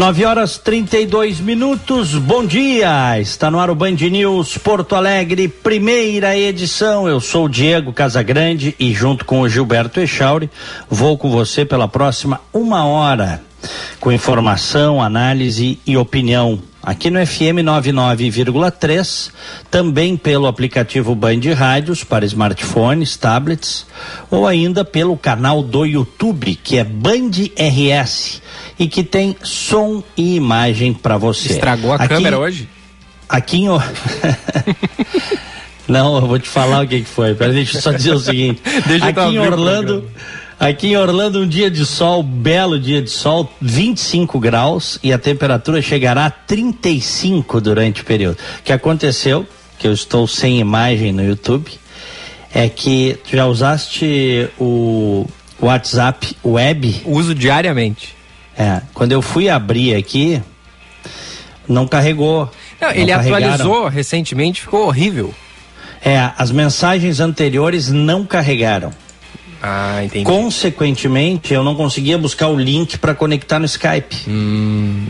9 horas 32 minutos, bom dia! Está no ar o Band News Porto Alegre, primeira edição. Eu sou o Diego Casagrande e, junto com o Gilberto Echauri, vou com você pela próxima uma hora, com informação, análise e opinião. Aqui no FM 99,3, também pelo aplicativo Band Rádios para smartphones, tablets, ou ainda pelo canal do YouTube, que é Band RS e que tem som e imagem para você. Estragou a aqui, câmera hoje? Aqui em. Não, eu vou te falar o que, que foi. Pera, deixa eu só dizer o seguinte. Aqui em Orlando. Aqui em Orlando, um dia de sol, belo dia de sol, 25 graus e a temperatura chegará a 35 durante o período. O que aconteceu, que eu estou sem imagem no YouTube, é que tu já usaste o WhatsApp web? Uso diariamente. É, quando eu fui abrir aqui, não carregou. Não, não ele atualizou recentemente, ficou horrível. É, as mensagens anteriores não carregaram. Ah, entendi. Consequentemente, eu não conseguia buscar o link para conectar no Skype. Hum,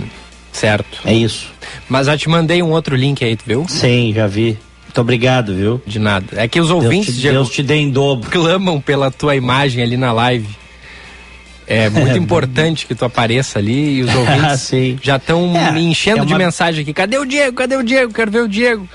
certo. É isso. Mas já te mandei um outro link aí, tu viu? Sim, já vi. Muito obrigado, viu? De nada. É que os ouvintes Deus te, Deus te dê em dobro. clamam pela tua imagem ali na live. É muito importante que tu apareça ali e os ouvintes já estão é, me enchendo é uma... de mensagem aqui. Cadê o Diego? Cadê o Diego? Quero ver o Diego.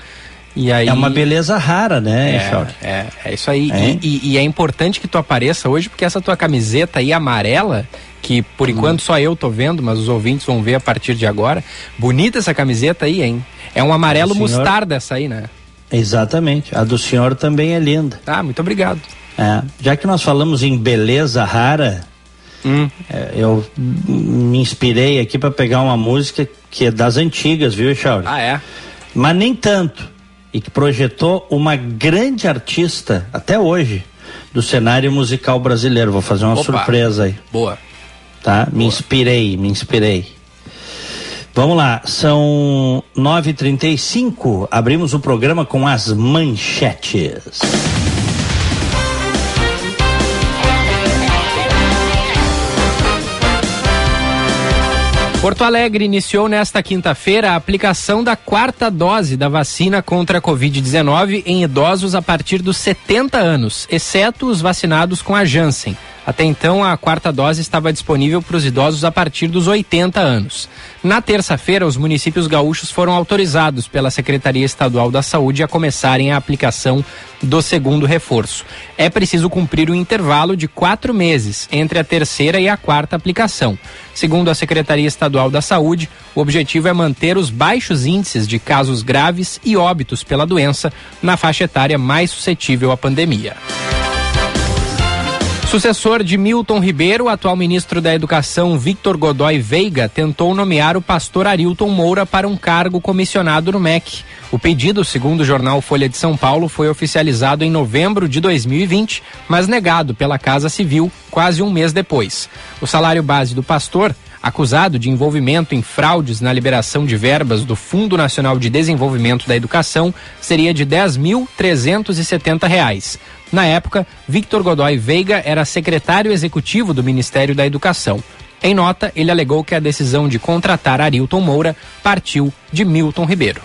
E aí, é uma beleza rara, né, é, é, é, isso aí. É? E, e, é importante que tu apareça hoje, porque essa tua camiseta aí amarela, que por hum. enquanto só eu tô vendo, mas os ouvintes vão ver a partir de agora. Bonita essa camiseta aí, hein? É um amarelo senhor... mostarda essa aí, né? Exatamente. A do senhor também é linda. Ah, muito obrigado. É, já que nós falamos em beleza rara, hum. é, eu me inspirei aqui para pegar uma música que é das antigas, viu, Charles? Ah, é? Mas nem tanto e que projetou uma grande artista até hoje do cenário musical brasileiro. Vou fazer uma Opa. surpresa aí. Boa. Tá? Boa. Me inspirei, me inspirei. Vamos lá, são 9h35. Abrimos o programa com as manchetes. Porto Alegre iniciou nesta quinta-feira a aplicação da quarta dose da vacina contra a Covid-19 em idosos a partir dos 70 anos, exceto os vacinados com a Janssen. Até então, a quarta dose estava disponível para os idosos a partir dos 80 anos. Na terça-feira, os municípios gaúchos foram autorizados pela Secretaria Estadual da Saúde a começarem a aplicação do segundo reforço. É preciso cumprir um intervalo de quatro meses entre a terceira e a quarta aplicação. Segundo a Secretaria Estadual da Saúde, o objetivo é manter os baixos índices de casos graves e óbitos pela doença na faixa etária mais suscetível à pandemia. Sucessor de Milton Ribeiro, atual ministro da Educação Victor Godoy Veiga tentou nomear o pastor Arilton Moura para um cargo comissionado no MEC. O pedido, segundo o jornal Folha de São Paulo, foi oficializado em novembro de 2020, mas negado pela Casa Civil quase um mês depois. O salário base do pastor acusado de envolvimento em fraudes na liberação de verbas do Fundo Nacional de Desenvolvimento da Educação seria de R$ 10.370. Na época, Victor Godoy Veiga era secretário executivo do Ministério da Educação. Em nota, ele alegou que a decisão de contratar Arilton Moura partiu de Milton Ribeiro.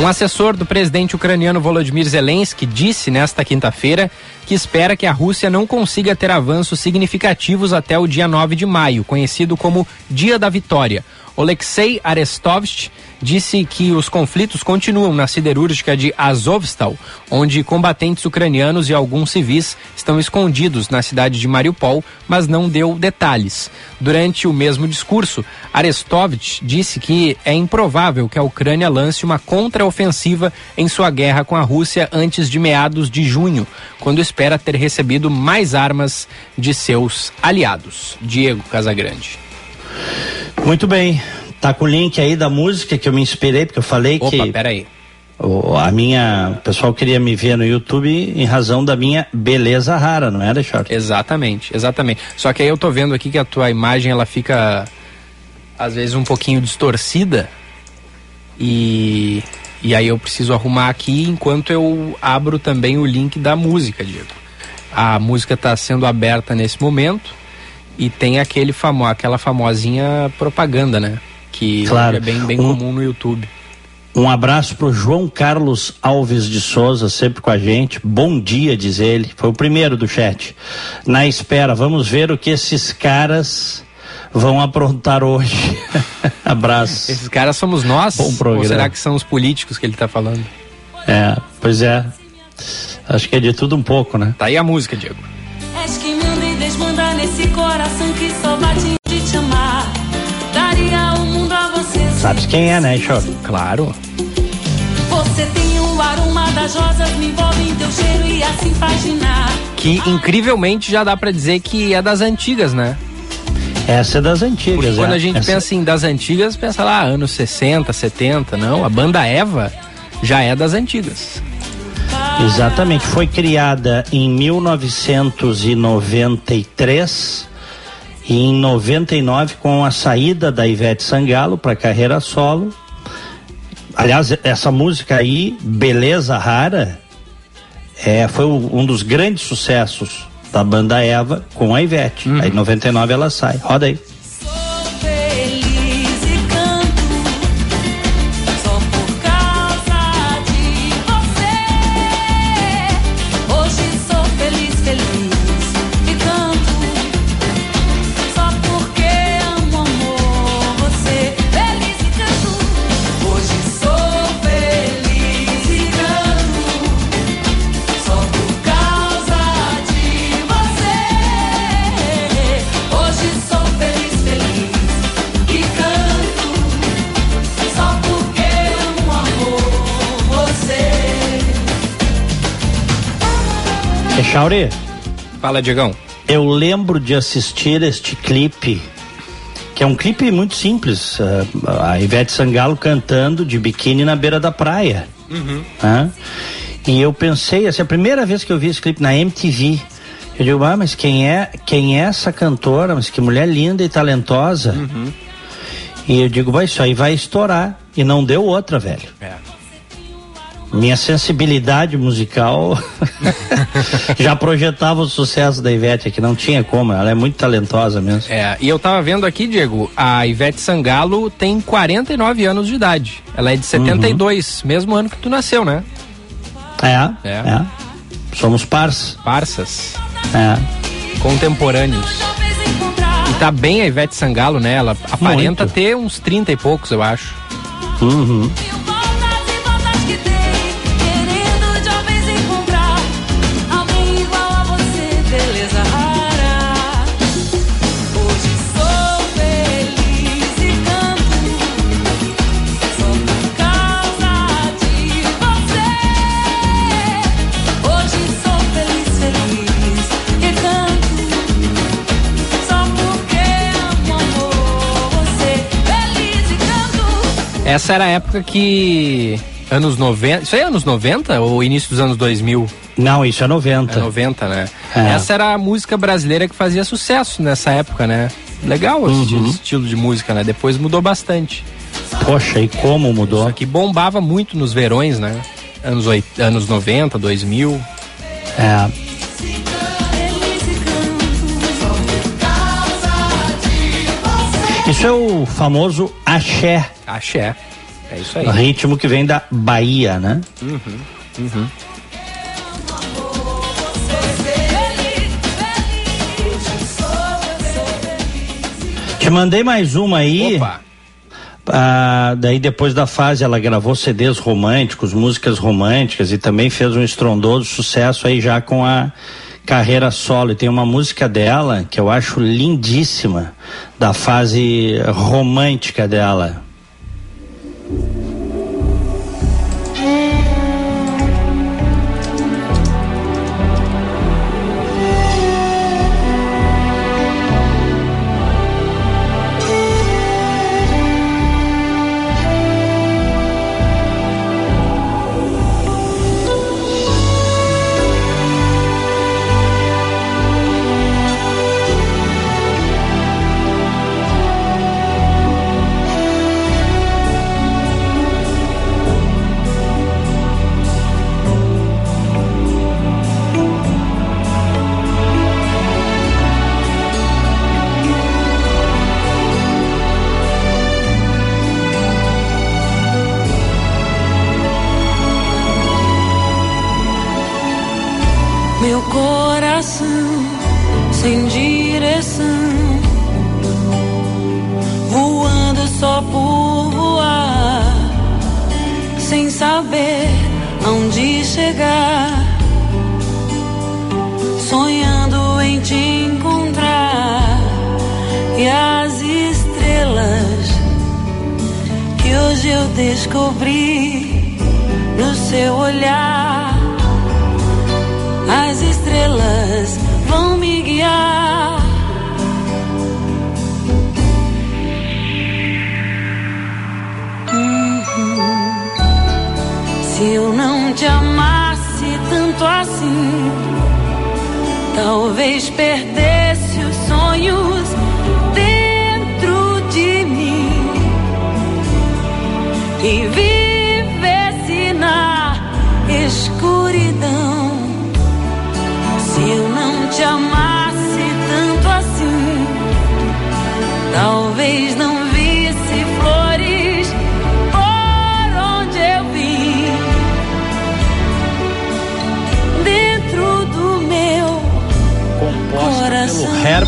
Um assessor do presidente ucraniano Volodymyr Zelensky disse nesta quinta-feira que espera que a Rússia não consiga ter avanços significativos até o dia 9 de maio, conhecido como Dia da Vitória. Alexei Arestovich disse que os conflitos continuam na siderúrgica de Azovstal, onde combatentes ucranianos e alguns civis estão escondidos na cidade de Mariupol, mas não deu detalhes. Durante o mesmo discurso, Arestovich disse que é improvável que a Ucrânia lance uma contraofensiva em sua guerra com a Rússia antes de meados de junho, quando espera ter recebido mais armas de seus aliados. Diego Casagrande. Muito bem. Tá com o link aí da música que eu me inspirei, porque eu falei Opa, que. Opa, peraí. O, a minha. O pessoal queria me ver no YouTube em razão da minha beleza rara, não é, Alexandre? Exatamente, exatamente. Só que aí eu tô vendo aqui que a tua imagem ela fica às vezes um pouquinho distorcida e e aí eu preciso arrumar aqui enquanto eu abro também o link da música, Diego. A música está sendo aberta nesse momento e tem aquele famo, aquela famosinha propaganda, né? Que claro. é bem, bem um, comum no YouTube. Um abraço pro João Carlos Alves de Souza, sempre com a gente. Bom dia, diz ele. Foi o primeiro do chat. Na espera, vamos ver o que esses caras vão aprontar hoje. Abraço. Esses caras somos nós? Bom programa. Ou será que são os políticos que ele está falando? É, pois é. Acho que é de tudo um pouco, né? Tá aí a música, Diego. Bate de te amar. Daria o mundo a você. Sabes quem é, né, Chor? Claro. Você tem o aroma das rosas, me envolve em teu cheiro e assim faz ginar. Que incrivelmente já dá para dizer que é das antigas, né? Essa é das antigas. Porque quando é. a gente Essa... pensa em das antigas, pensa lá, anos 60, 70, não. A banda Eva já é das antigas. Exatamente, foi criada em 1993 e em 99 com a saída da Ivete Sangalo para carreira solo. Aliás, essa música aí, Beleza Rara, é, foi um dos grandes sucessos da banda Eva com a Ivete. Uhum. Aí em 99 ela sai. Roda aí. Chauri. Fala, Diegão. Eu lembro de assistir este clipe, que é um clipe muito simples. Uh, a Ivete Sangalo cantando de biquíni na beira da praia. Uhum. Uh, e eu pensei, essa é a primeira vez que eu vi esse clipe na MTV. Eu digo, ah, mas quem é, quem é essa cantora? Mas que mulher linda e talentosa. Uhum. E eu digo, vai, isso aí vai estourar. E não deu outra, velho. É minha sensibilidade musical já projetava o sucesso da Ivete aqui, não tinha como, ela é muito talentosa mesmo. É, e eu tava vendo aqui, Diego, a Ivete Sangalo tem 49 anos de idade. Ela é de 72, uhum. mesmo ano que tu nasceu, né? É, é. é. Somos parças. Parças. É. Contemporâneos. E tá bem a Ivete Sangalo, né? Ela aparenta muito. ter uns 30 e poucos, eu acho. Uhum. Essa era a época que. Anos 90. Isso aí é anos 90 ou início dos anos 2000? Não, isso é 90. É 90, né? É. Essa era a música brasileira que fazia sucesso nessa época, né? Legal uhum. esse estilo de música, né? Depois mudou bastante. Poxa, e como mudou? Isso aqui bombava muito nos verões, né? Anos, 8, anos 90, 2000. É. Isso é o famoso axé. Axé. É isso aí. O ritmo que vem da Bahia, né? Uhum. Uhum. Te mandei mais uma aí. Opa. Ah, daí depois da fase ela gravou CDs românticos, músicas românticas e também fez um estrondoso sucesso aí já com a carreira solo e tem uma música dela que eu acho lindíssima da fase romântica dela. Estrelas vão me guiar. Uhum. Se eu não te amasse tanto assim, talvez perdesse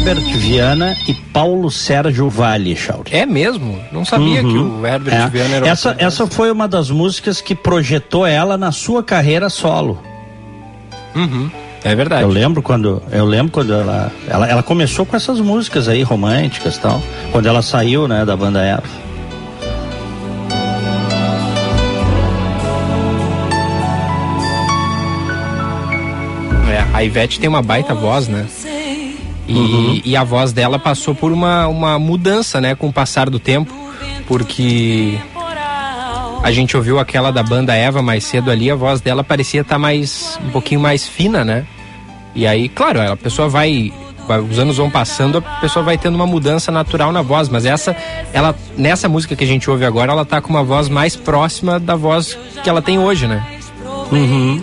Herbert Viana e Paulo Sérgio Vale, Chauri. É mesmo? Não sabia que o Herbert É. Viana era essa, essa foi uma das músicas que projetou ela na sua carreira solo. Uhum. É verdade. Eu lembro quando eu lembro quando ela, ela ela começou com essas músicas aí românticas e tal, quando ela saiu, né, da banda Eva. É, a Ivete tem uma baita voz, né? E, Uhum. e a voz dela passou por uma, uma mudança, né, com o passar do tempo, porque a gente ouviu aquela da banda Eva mais cedo ali, a voz dela parecia estar mais um pouquinho mais fina, né? E aí, claro, a pessoa vai, vai- os anos vão passando, a pessoa vai tendo uma mudança natural na voz, mas essa ela nessa música que a gente ouve agora, ela tá com uma voz mais próxima da voz que ela tem hoje, né? Uhum.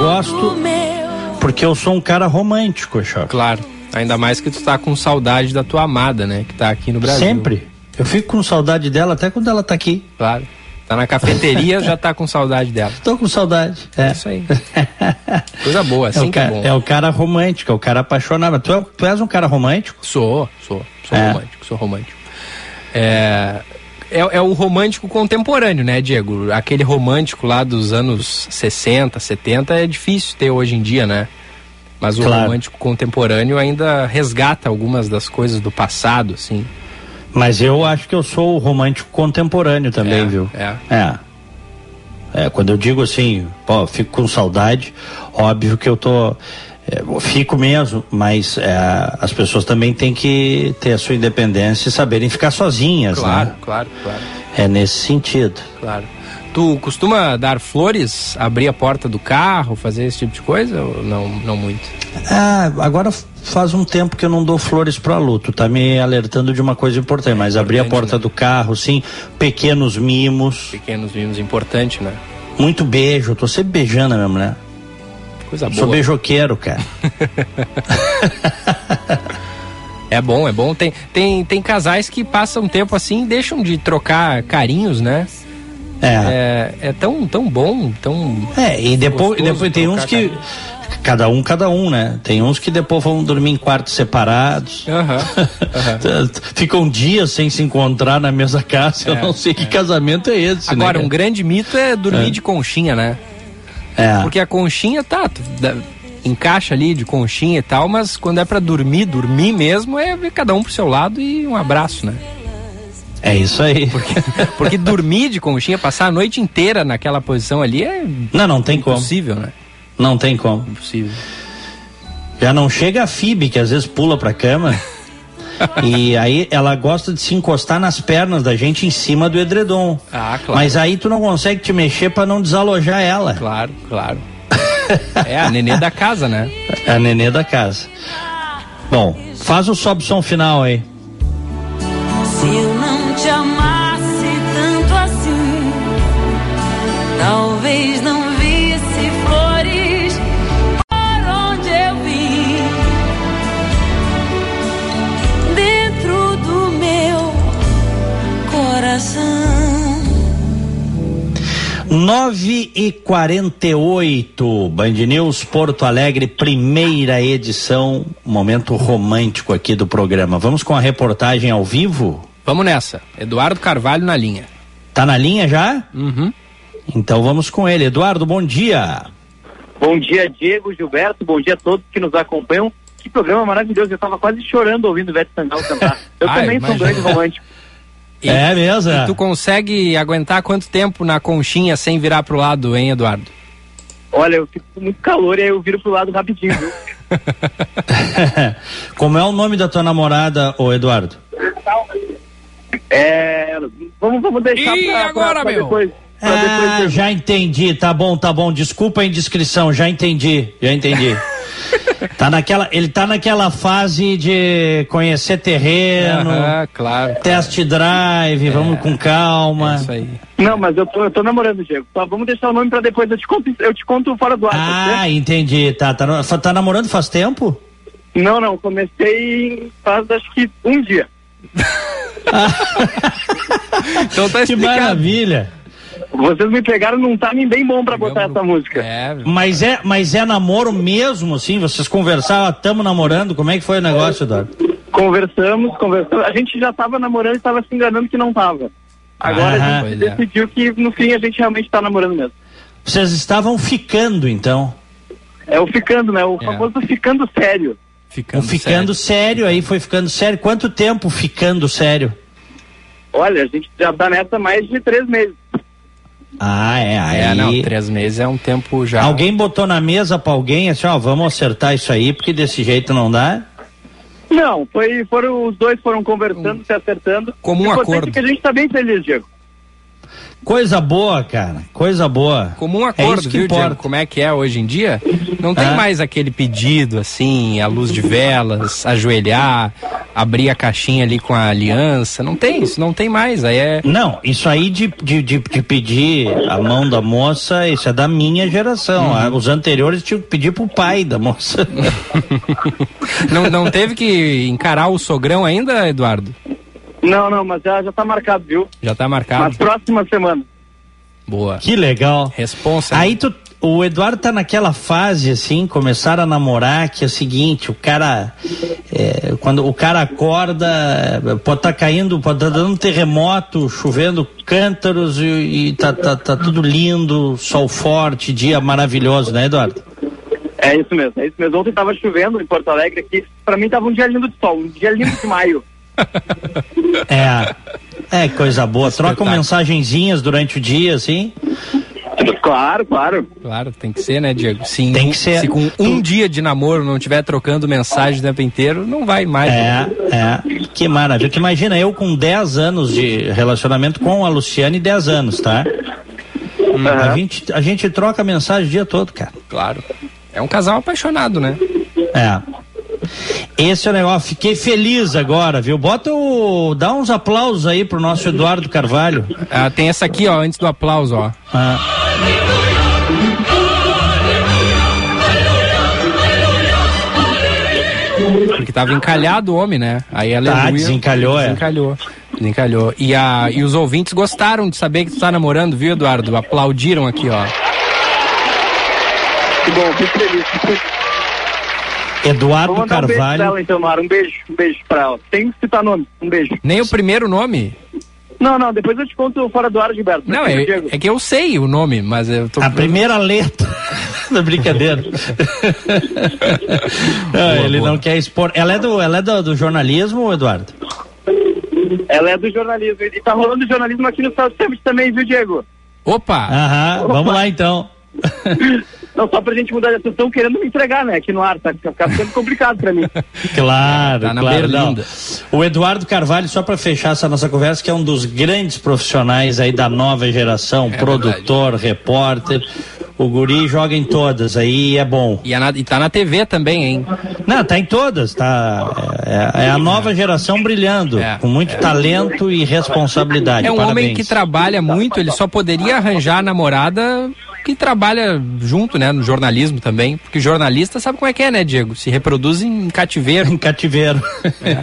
gosto Porque eu sou um cara romântico, Choque. Claro. Ainda mais que tu tá com saudade da tua amada, né? Que tá aqui no Brasil. Sempre. Eu fico com saudade dela até quando ela tá aqui. Claro. Tá na cafeteria, já tá com saudade dela. Tô com saudade. É, É isso aí. Coisa boa, É assim o, é cara, bom. é o cara romântico, é o cara apaixonado. Tu, é- tu és um cara romântico? Sou, sou, sou É. romântico, sou romântico. É, é, é o romântico contemporâneo, né, Diego? Aquele romântico lá dos anos 60, 70 é difícil ter hoje em dia, né? Mas o Claro. romântico contemporâneo ainda resgata algumas das coisas do passado, assim. Mas eu acho que eu sou o romântico contemporâneo também, É, viu? é. É. É, quando eu digo assim, pô, fico com saudade, óbvio que eu tô. É, fico mesmo, mas é, as pessoas também têm que ter a sua independência e saberem ficar sozinhas, Claro, né? claro, claro, É nesse sentido. claro. Tu costuma dar flores, abrir a porta do carro, fazer esse tipo de coisa ou não, não muito? Ah, agora faz um tempo que eu não dou flores para luto, tá me alertando de uma coisa importante, mas abrir a importante, porta né? do carro, sim, pequenos mimos, Pequenos vinhos, importante, né? muito beijo, eu tô sempre beijando a minha mulher. Coisa Sou boa. beijoqueiro, cara. É bom, é bom. Tem, tem, tem casais que passam tempo assim e deixam de trocar carinhos, né? É. É, é tão, tão bom, tão. É, e depois, depois tem uns que. Cada um, cada um, né? Tem uns que depois vão dormir em quartos separados. Aham. Ficam dias sem se encontrar na mesma casa. Eu É, não sei que casamento é esse, Agora, né? um grande mito é dormir de conchinha, né? É. Porque a conchinha tá. encaixa ali de conchinha e tal, mas quando é pra dormir, dormir mesmo, é cada um pro seu lado e um abraço, né? É isso aí. Porque dormir de conchinha, passar a noite inteira naquela posição ali é Não, não tem como. impossível, né? Não tem como. Impossível. Já não chega a Fib, que às vezes pula pra cama. E aí ela gosta de se encostar nas pernas da gente em cima do edredom. Ah, claro. Mas aí tu não consegue te mexer pra não desalojar ela. Claro, claro. é a nenê da casa, né? É a nenê da casa. Bom, faz o sobe som final aí. Se eu não te amasse tanto assim, talvez 9 e 48 Band News Porto Alegre, primeira edição, momento romântico aqui do programa. Vamos com a reportagem ao vivo? Vamos nessa. Eduardo Carvalho na linha. Tá na linha já? Uhum. Então vamos com ele. Eduardo, bom dia. Bom dia, Diego, Gilberto, bom dia a todos que nos acompanham. Que programa maravilhoso, eu estava quase chorando ouvindo o Ivete Sangalo cantar. Eu Ai, também sou um imagina. grande romântico. E- é mesmo? E tu consegue aguentar quanto tempo na conchinha sem virar pro lado, hein, Eduardo? Olha, eu fico com muito calor e aí eu viro pro lado rapidinho, viu? Como é o nome da tua namorada, ô Eduardo? É, vamos, vamos deixar Ih, pra, agora, pra, pra meu? depois. Pra Ah, depois já entendi, tá bom, tá bom. Desculpa a indiscrição, já entendi, já entendi. tá naquela, ele tá naquela fase de conhecer terreno, Aham, claro. test drive, vamos com calma. É isso aí. Não, mas eu tô, eu tô namorando, Diego. Só vamos deixar o nome pra depois. Eu te conto, eu te conto fora do ar. Ah, entendi. Tá, tá, tá namorando faz tempo? Não, não. Comecei faz acho que um dia. Então tá Que explicado. maravilha. Vocês me pegaram num timing bem bom pra botar essa música. É, Mas é, mas é namoro mesmo, assim? Vocês conversavam, tamo namorando? Como é que foi o negócio, Eduardo? Conversamos, conversamos. A gente já tava namorando e tava se enganando que não tava. Agora Aham. a gente é. decidiu que no fim a gente realmente tá namorando mesmo. Vocês estavam ficando, então. É o ficando, né? O É. famoso ficando sério. ficando, ficando sério. aí foi ficando sério. Quanto tempo ficando sério? Olha, a gente já tá nessa mais de três meses. Ah, é. Aí É, não, três meses é um tempo já. alguém botou na mesa pra alguém assim, ó, vamos acertar isso aí, porque desse jeito não dá. Não, foi, foram, os dois foram conversando, se acertando. Comum O importante acordo. é que a gente tá bem feliz, Diego. Coisa boa, cara. Coisa boa. Comum É acordo, isso que viu, importa. Diego? Como é que é hoje em dia? Não tem Ah. mais aquele pedido assim, a luz de velas, ajoelhar, abrir a caixinha ali com a aliança. Não tem isso, não tem mais. Aí é. Não, isso aí de, de, de, de pedir a mão da moça, isso é da minha geração. Uhum. Os anteriores tinham que pedir pro pai da moça. Não, não teve que encarar o sogrão ainda, Eduardo? Não, não, mas já, já tá marcado, viu? Já tá Na marcado. próxima semana. Boa. que legal. Responsa. Aí tu, o Eduardo tá naquela fase assim, começaram a namorar, que é o seguinte, o cara é, quando o cara acorda, pode estar caindo, pode estar dando um terremoto, chovendo cântaros e, e tá, tá, tá tudo lindo, sol forte, dia maravilhoso, né, Eduardo? É isso mesmo, é isso mesmo. Ontem tava chovendo em Porto Alegre aqui. Pra mim tava um dia lindo de sol, um dia lindo de maio. É. É coisa boa. Trocam Espetáculo. mensagenzinhas durante o dia, assim. Claro, claro. Claro, tem que ser, né, Diego? Se, Tem que ser. se com um dia de namoro não tiver trocando mensagem o tempo inteiro, não vai mais. É, é. Que maravilha. Imagina eu com 10 anos de relacionamento com a Luciane, 10 anos, tá? A, Aham. gente, a gente troca mensagem o dia todo, cara. Claro. É um casal apaixonado, né? É. Esse é o negócio. Fiquei feliz agora, viu? Bota o. Dá uns aplausos aí pro nosso Eduardo Carvalho. Ah, tem essa aqui, ó, antes do aplauso, ó. Ah, Porque tava encalhado o homem, né? Aí ela Tá, desencalhou, é. Desencalhou. Desencalhou. E, a, e os ouvintes gostaram de saber que tu tá namorando, viu, Eduardo? Aplaudiram aqui, ó. Que bom, fico feliz. Eduardo Vou mandar um beijo pra Carvalho. ela então, Mara. Um beijo, um beijo pra ela. Tem que citar nome. Um beijo. Nem o primeiro nome? Não, não, depois eu te conto fora do ar, Gilberto. Não, é, Diego, é que eu sei o nome, mas eu tô. A primeira letra da brincadeira. Ah, Boa, ele boa. não quer expor. Ela é do, ela é do, do jornalismo, Eduardo? Ela é do jornalismo. E tá rolando jornalismo aqui no South Summit também, viu, Diego? Opa! Aham, vamos lá então. Não, só pra gente mudar de assunto, estão querendo me entregar, né, aqui no ar, tá, tá ficando complicado pra mim. Claro, Tá na claro. Não. O Eduardo Carvalho, só para fechar essa nossa conversa, que é um dos grandes profissionais aí da nova geração, produtor, repórter. O guri joga em todas, aí é bom. E, a na- e tá na TV também, hein? Não, tá em todas, tá. É, é a nova geração brilhando, É. com muito talento e responsabilidade. É um Parabéns. homem que trabalha muito, ele só poderia arranjar a namorada que trabalha junto, né, no jornalismo também, porque jornalista sabe como é que é, né, Diego? Se reproduz em cativeiro. Em cativeiro.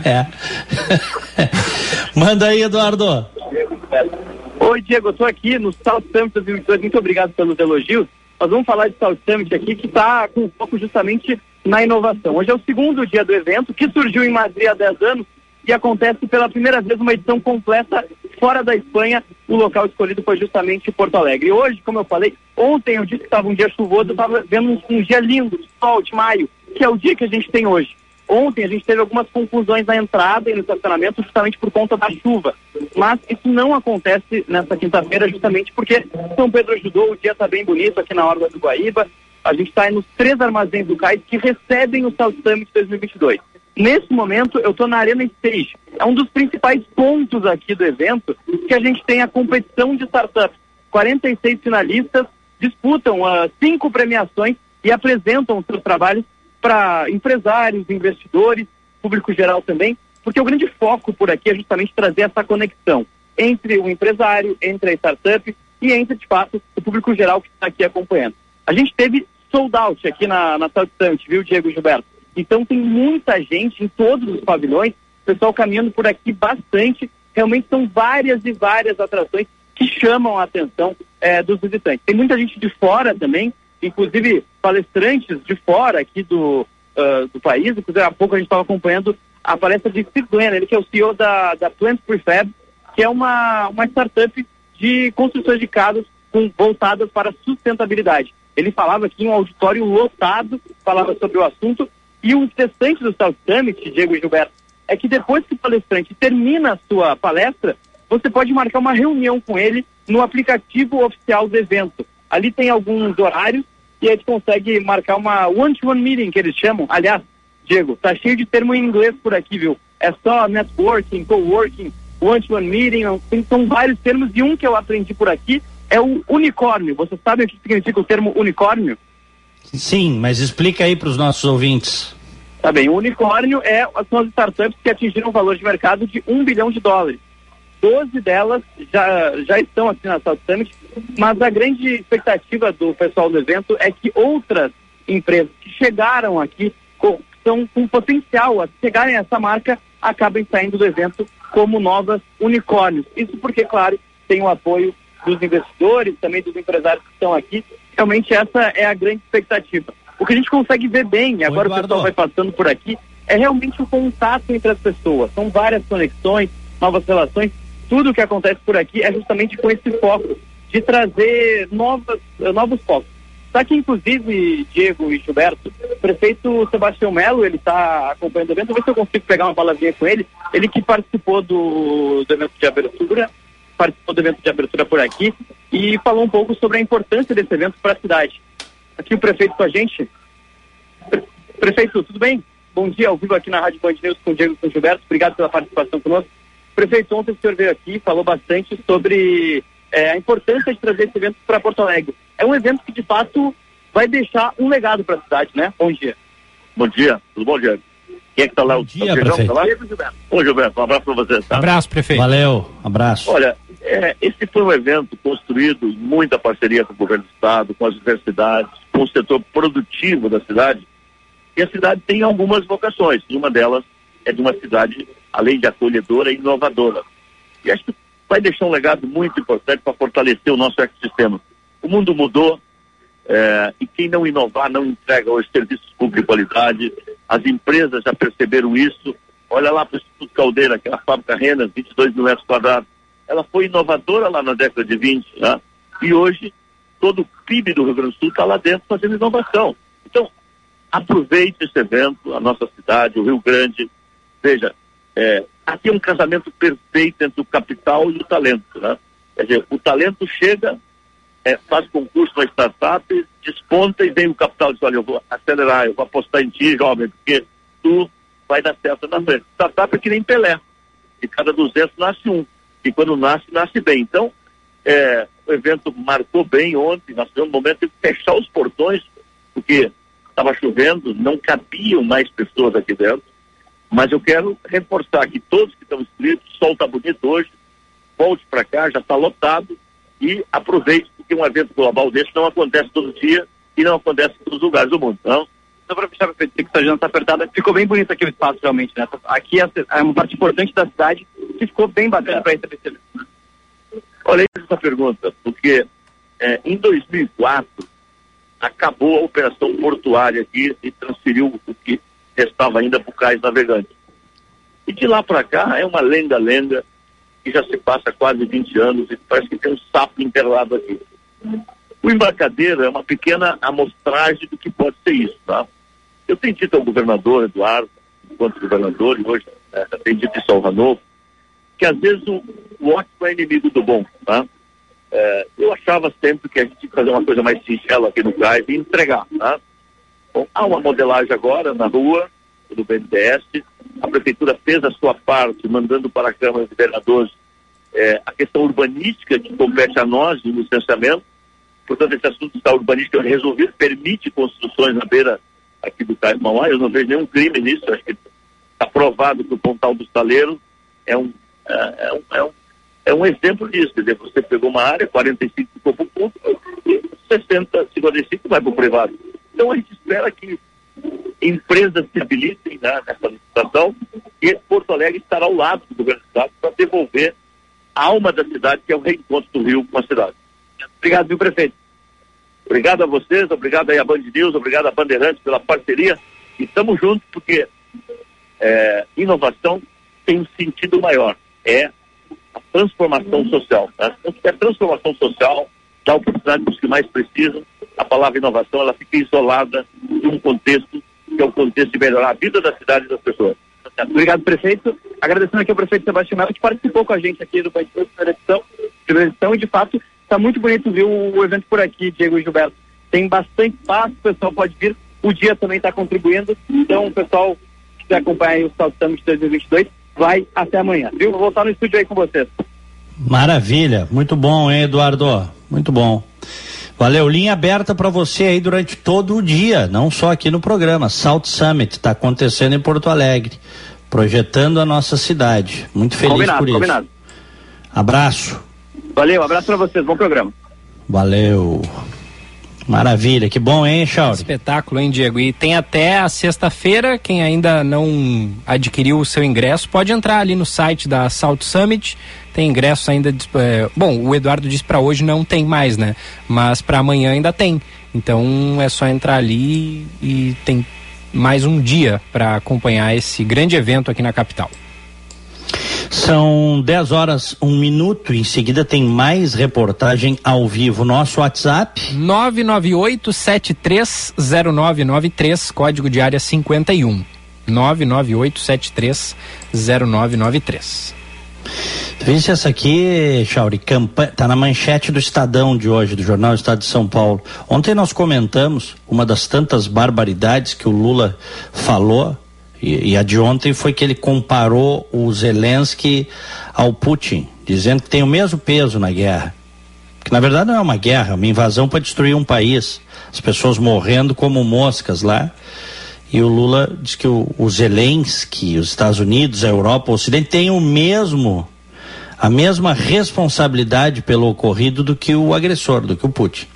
É. Manda aí, Eduardo. Oi, Diego, eu tô aqui no South Summit 2022, muito obrigado pelos elogios. Nós vamos falar de South Summit aqui, que está com foco justamente na inovação. Hoje é o segundo dia do evento, que surgiu em Madrid há 10 anos e acontece pela primeira vez uma edição completa fora da Espanha. O local escolhido foi justamente Porto Alegre. Hoje, como eu falei, ontem eu disse que estava um dia chuvoso, eu estava vendo um, um dia lindo, sol, de maio, que é o dia que a gente tem hoje. Ontem a gente teve algumas confusões na entrada e no estacionamento justamente por conta da chuva. Mas isso não acontece nessa quinta-feira justamente porque São Pedro ajudou, o dia está bem bonito aqui na Orla do Guaíba. A gente está nos três armazéns do CAIS que recebem o South Summit 2022. Nesse momento, eu estou na Arena Stage. É um dos principais pontos aqui do evento que a gente tem a competição de startups. 46 finalistas disputam ah, cinco premiações e apresentam seus trabalhos para empresários, investidores, público geral também, porque o grande foco por aqui é justamente trazer essa conexão entre o empresário, entre a startup e entre, de fato, o público geral que está aqui acompanhando. A gente teve sold out aqui na, na South Summit, viu, Diego Gilberto? Então tem muita gente em todos os pavilhões, pessoal caminhando por aqui bastante. Realmente são várias e várias atrações que chamam a atenção eh, dos visitantes. Tem muita gente de fora também, inclusive palestrantes de fora aqui do, ah, do país. Inclusive, há pouco a gente estava acompanhando a palestra de Steve Glenn, ele que é o CEO da, da Plant Prefab, que é uma, uma startup de construções de casas com, voltadas para sustentabilidade. Ele falava aqui em um auditório lotado, falava sobre o assunto, e o interessante do South Summit, Diego e Gilberto, é que depois que o palestrante termina a sua palestra, você pode marcar uma reunião com ele no aplicativo oficial do evento. Ali tem alguns horários e a gente consegue marcar uma one-to-one meeting, que eles chamam. Aliás, Diego, tá cheio de termo em inglês por aqui, viu? É só networking, coworking, one-to-one meeting, tem, são vários termos e um que eu aprendi por aqui é o unicórnio. Você sabe o que significa o termo unicórnio? Sim, mas explica aí para os nossos ouvintes. Tá bem, o unicórnio é, são as startups que atingiram um valor de mercado de um bilhão de dólares. Doze delas já, já estão aqui na South Summit, mas a grande expectativa do pessoal do evento é que outras empresas que chegaram aqui com, são com potencial a chegarem a essa marca acabem saindo do evento como novas unicórnios. Isso porque, claro, tem o apoio dos investidores, também dos empresários que estão aqui. Realmente essa é a grande expectativa. O que a gente consegue ver bem, agora o pessoal vai passando por aqui, é realmente o contato entre as pessoas. São várias conexões, novas relações. Tudo o que acontece por aqui é justamente com esse foco de trazer novas, eh, novos focos. Está aqui, inclusive, Diego e Gilberto, o prefeito Sebastião Melo, ele está acompanhando o evento, vou ver se eu consigo pegar uma palavrinha com ele. Ele que participou do, do evento de abertura, participou do evento de abertura por aqui e falou um pouco sobre a importância desse evento para a cidade. Aqui o prefeito com a gente. Pre- Prefeito, tudo bem? Bom dia, ao vivo aqui na Rádio Band News com o Diego e com o Gilberto. Obrigado pela participação conosco. Prefeito, ontem o senhor veio aqui e falou bastante sobre eh, a importância de trazer esse evento para Porto Alegre. É um evento que, de fato, vai deixar um legado para a cidade, né? Bom dia. Bom dia, tudo bom, Diego? Quem é que tá lá? Bom O dia, Feijão, prefeito. Tá lá? Ô, Gilberto, um abraço pra você, tá? Abraço, prefeito. Valeu, abraço. Olha, é, esse foi um evento construído em muita parceria com o governo do estado, com as universidades, com o setor produtivo da cidade. E a cidade tem algumas vocações, e uma delas é de uma cidade, além de acolhedora, inovadora. E acho que vai deixar um legado muito importante para fortalecer o nosso ecossistema. O mundo mudou, é, e quem não inovar não entrega os serviços públicos de qualidade. As empresas já perceberam isso. Olha lá para o Instituto Caldeira, aquela fábrica Renas, 22 mil metros quadrados. Ela foi inovadora lá na década de 20, né? e hoje todo o PIB do Rio Grande do Sul está lá dentro fazendo inovação. Então, aproveite esse evento, a nossa cidade, o Rio Grande. Veja, é, aqui é um casamento perfeito entre o capital e o talento. Né? Quer dizer, o talento chega, é, faz concurso na startup, desponta e vem o capital e diz, olha, eu vou acelerar, eu vou apostar em ti, jovem, porque tu vai dar certo na frente. Startup é que nem Pelé. De cada 200 nasce um. E quando nasce, nasce bem. Então, é, o evento marcou bem ontem, nós tivemos um momento de fechar os portões, porque estava chovendo, não cabiam mais pessoas aqui dentro. Mas eu quero reforçar que todos que estão inscritos, sol está bonito hoje, volte para cá, já está lotado e aproveite, porque um evento global desse não acontece todo dia e não acontece em todos os lugares do mundo. Então, só para fechar, prefeito, que a agenda está apertada. Ficou bem bonito aqui o espaço, realmente, né? Aqui é, é uma parte importante da cidade que ficou bem bacana para esse evento. Olha essa pergunta, porque é, em 2004 acabou a operação portuária aqui e transferiu o que restava ainda para o cais navegante. E de lá para cá é uma lenda-lenda que já se passa quase 20 anos e parece que tem um sapo enterrado aqui. O embarcadeiro é uma pequena amostragem do que pode ser isso, tá? Eu tenho dito ao governador Eduardo, enquanto governador, e hoje é, tenho dito isso ao que às vezes o, o ótimo é inimigo do bom, tá? É, eu achava sempre que a gente tinha que fazer uma coisa mais singela aqui no cais e entregar, tá? Bom, há uma modelagem agora na rua do BNDES, a prefeitura fez a sua parte, mandando para a Câmara de Vereadores é, a questão urbanística que compete a nós no licenciamento, portanto esse assunto está urbanístico resolvido, permite construções na beira aqui do Cais Mauá, eu não vejo nenhum crime nisso, acho que está provado que o Pontal do Estaleiro é um, é, é, um, é, um, é um exemplo disso, quer dizer, você pegou uma área, 45 ficou para o público, e 60, 55 vai para o privado. Então a gente espera que empresas se habilitem né, nessa licitação e Porto Alegre estará ao lado do governo do Estado para devolver a alma da cidade, que é o reencontro do Rio com a cidade. Obrigado, viu, prefeito? Obrigado a vocês, obrigado aí a Band News, obrigado a Bandeirantes pela parceria. E estamos juntos porque é, inovação tem um sentido maior. É a transformação social. Né? Então, se é transformação social, dá oportunidade para os que mais precisam. A palavra inovação ela fica isolada de um contexto que é o contexto de melhorar a vida da cidade e das pessoas. Obrigado, prefeito. Agradecendo aqui ao prefeito Sebastião Melo, que participou com a gente aqui do País primeira edição, primeira edição, e de fato está muito bonito ver o, evento por aqui, Diego e Gilberto. Tem bastante espaço, o pessoal pode vir. O dia também está contribuindo. Então, o pessoal que quiser acompanhar o South Summit 2022, vai até amanhã. Viu? Vou voltar no estúdio aí com vocês. Maravilha, muito bom, hein, Eduardo? Muito bom. Valeu, linha aberta para você aí durante todo o dia, não só aqui no programa. South Summit está acontecendo em Porto Alegre, projetando a nossa cidade. Muito feliz combinado, por isso. Combinado. Abraço. Valeu, abraço para vocês, bom programa. Valeu. Maravilha, que bom, hein, Chauri? Espetáculo, hein, Diego? E tem até a sexta-feira, quem ainda não adquiriu o seu ingresso, pode entrar ali no site da Salt Summit. Tem ingresso ainda. É, bom, o Eduardo disse para hoje não tem mais, né? Mas para amanhã ainda tem. Então é só entrar ali e tem mais um dia para acompanhar esse grande evento aqui na capital. São 10 horas, um minuto. Em seguida tem mais reportagem ao vivo. Nosso WhatsApp: 998-730993, código de área 51. 998-730993. Vê essa aqui, Chauri, campanha, tá na manchete do Estadão de hoje, do Jornal Estado de São Paulo. Ontem nós comentamos uma das tantas barbaridades que o Lula falou e, e, a de ontem foi que ele comparou o Zelensky ao Putin, dizendo que tem o mesmo peso na guerra. Que na verdade não é uma guerra, é uma invasão para destruir um país. As pessoas morrendo como moscas lá. E o Lula diz que o, o Zelensky, os Estados Unidos, a Europa, o Ocidente têm o mesmo, a mesma responsabilidade pelo ocorrido do que o agressor, do que o Putin.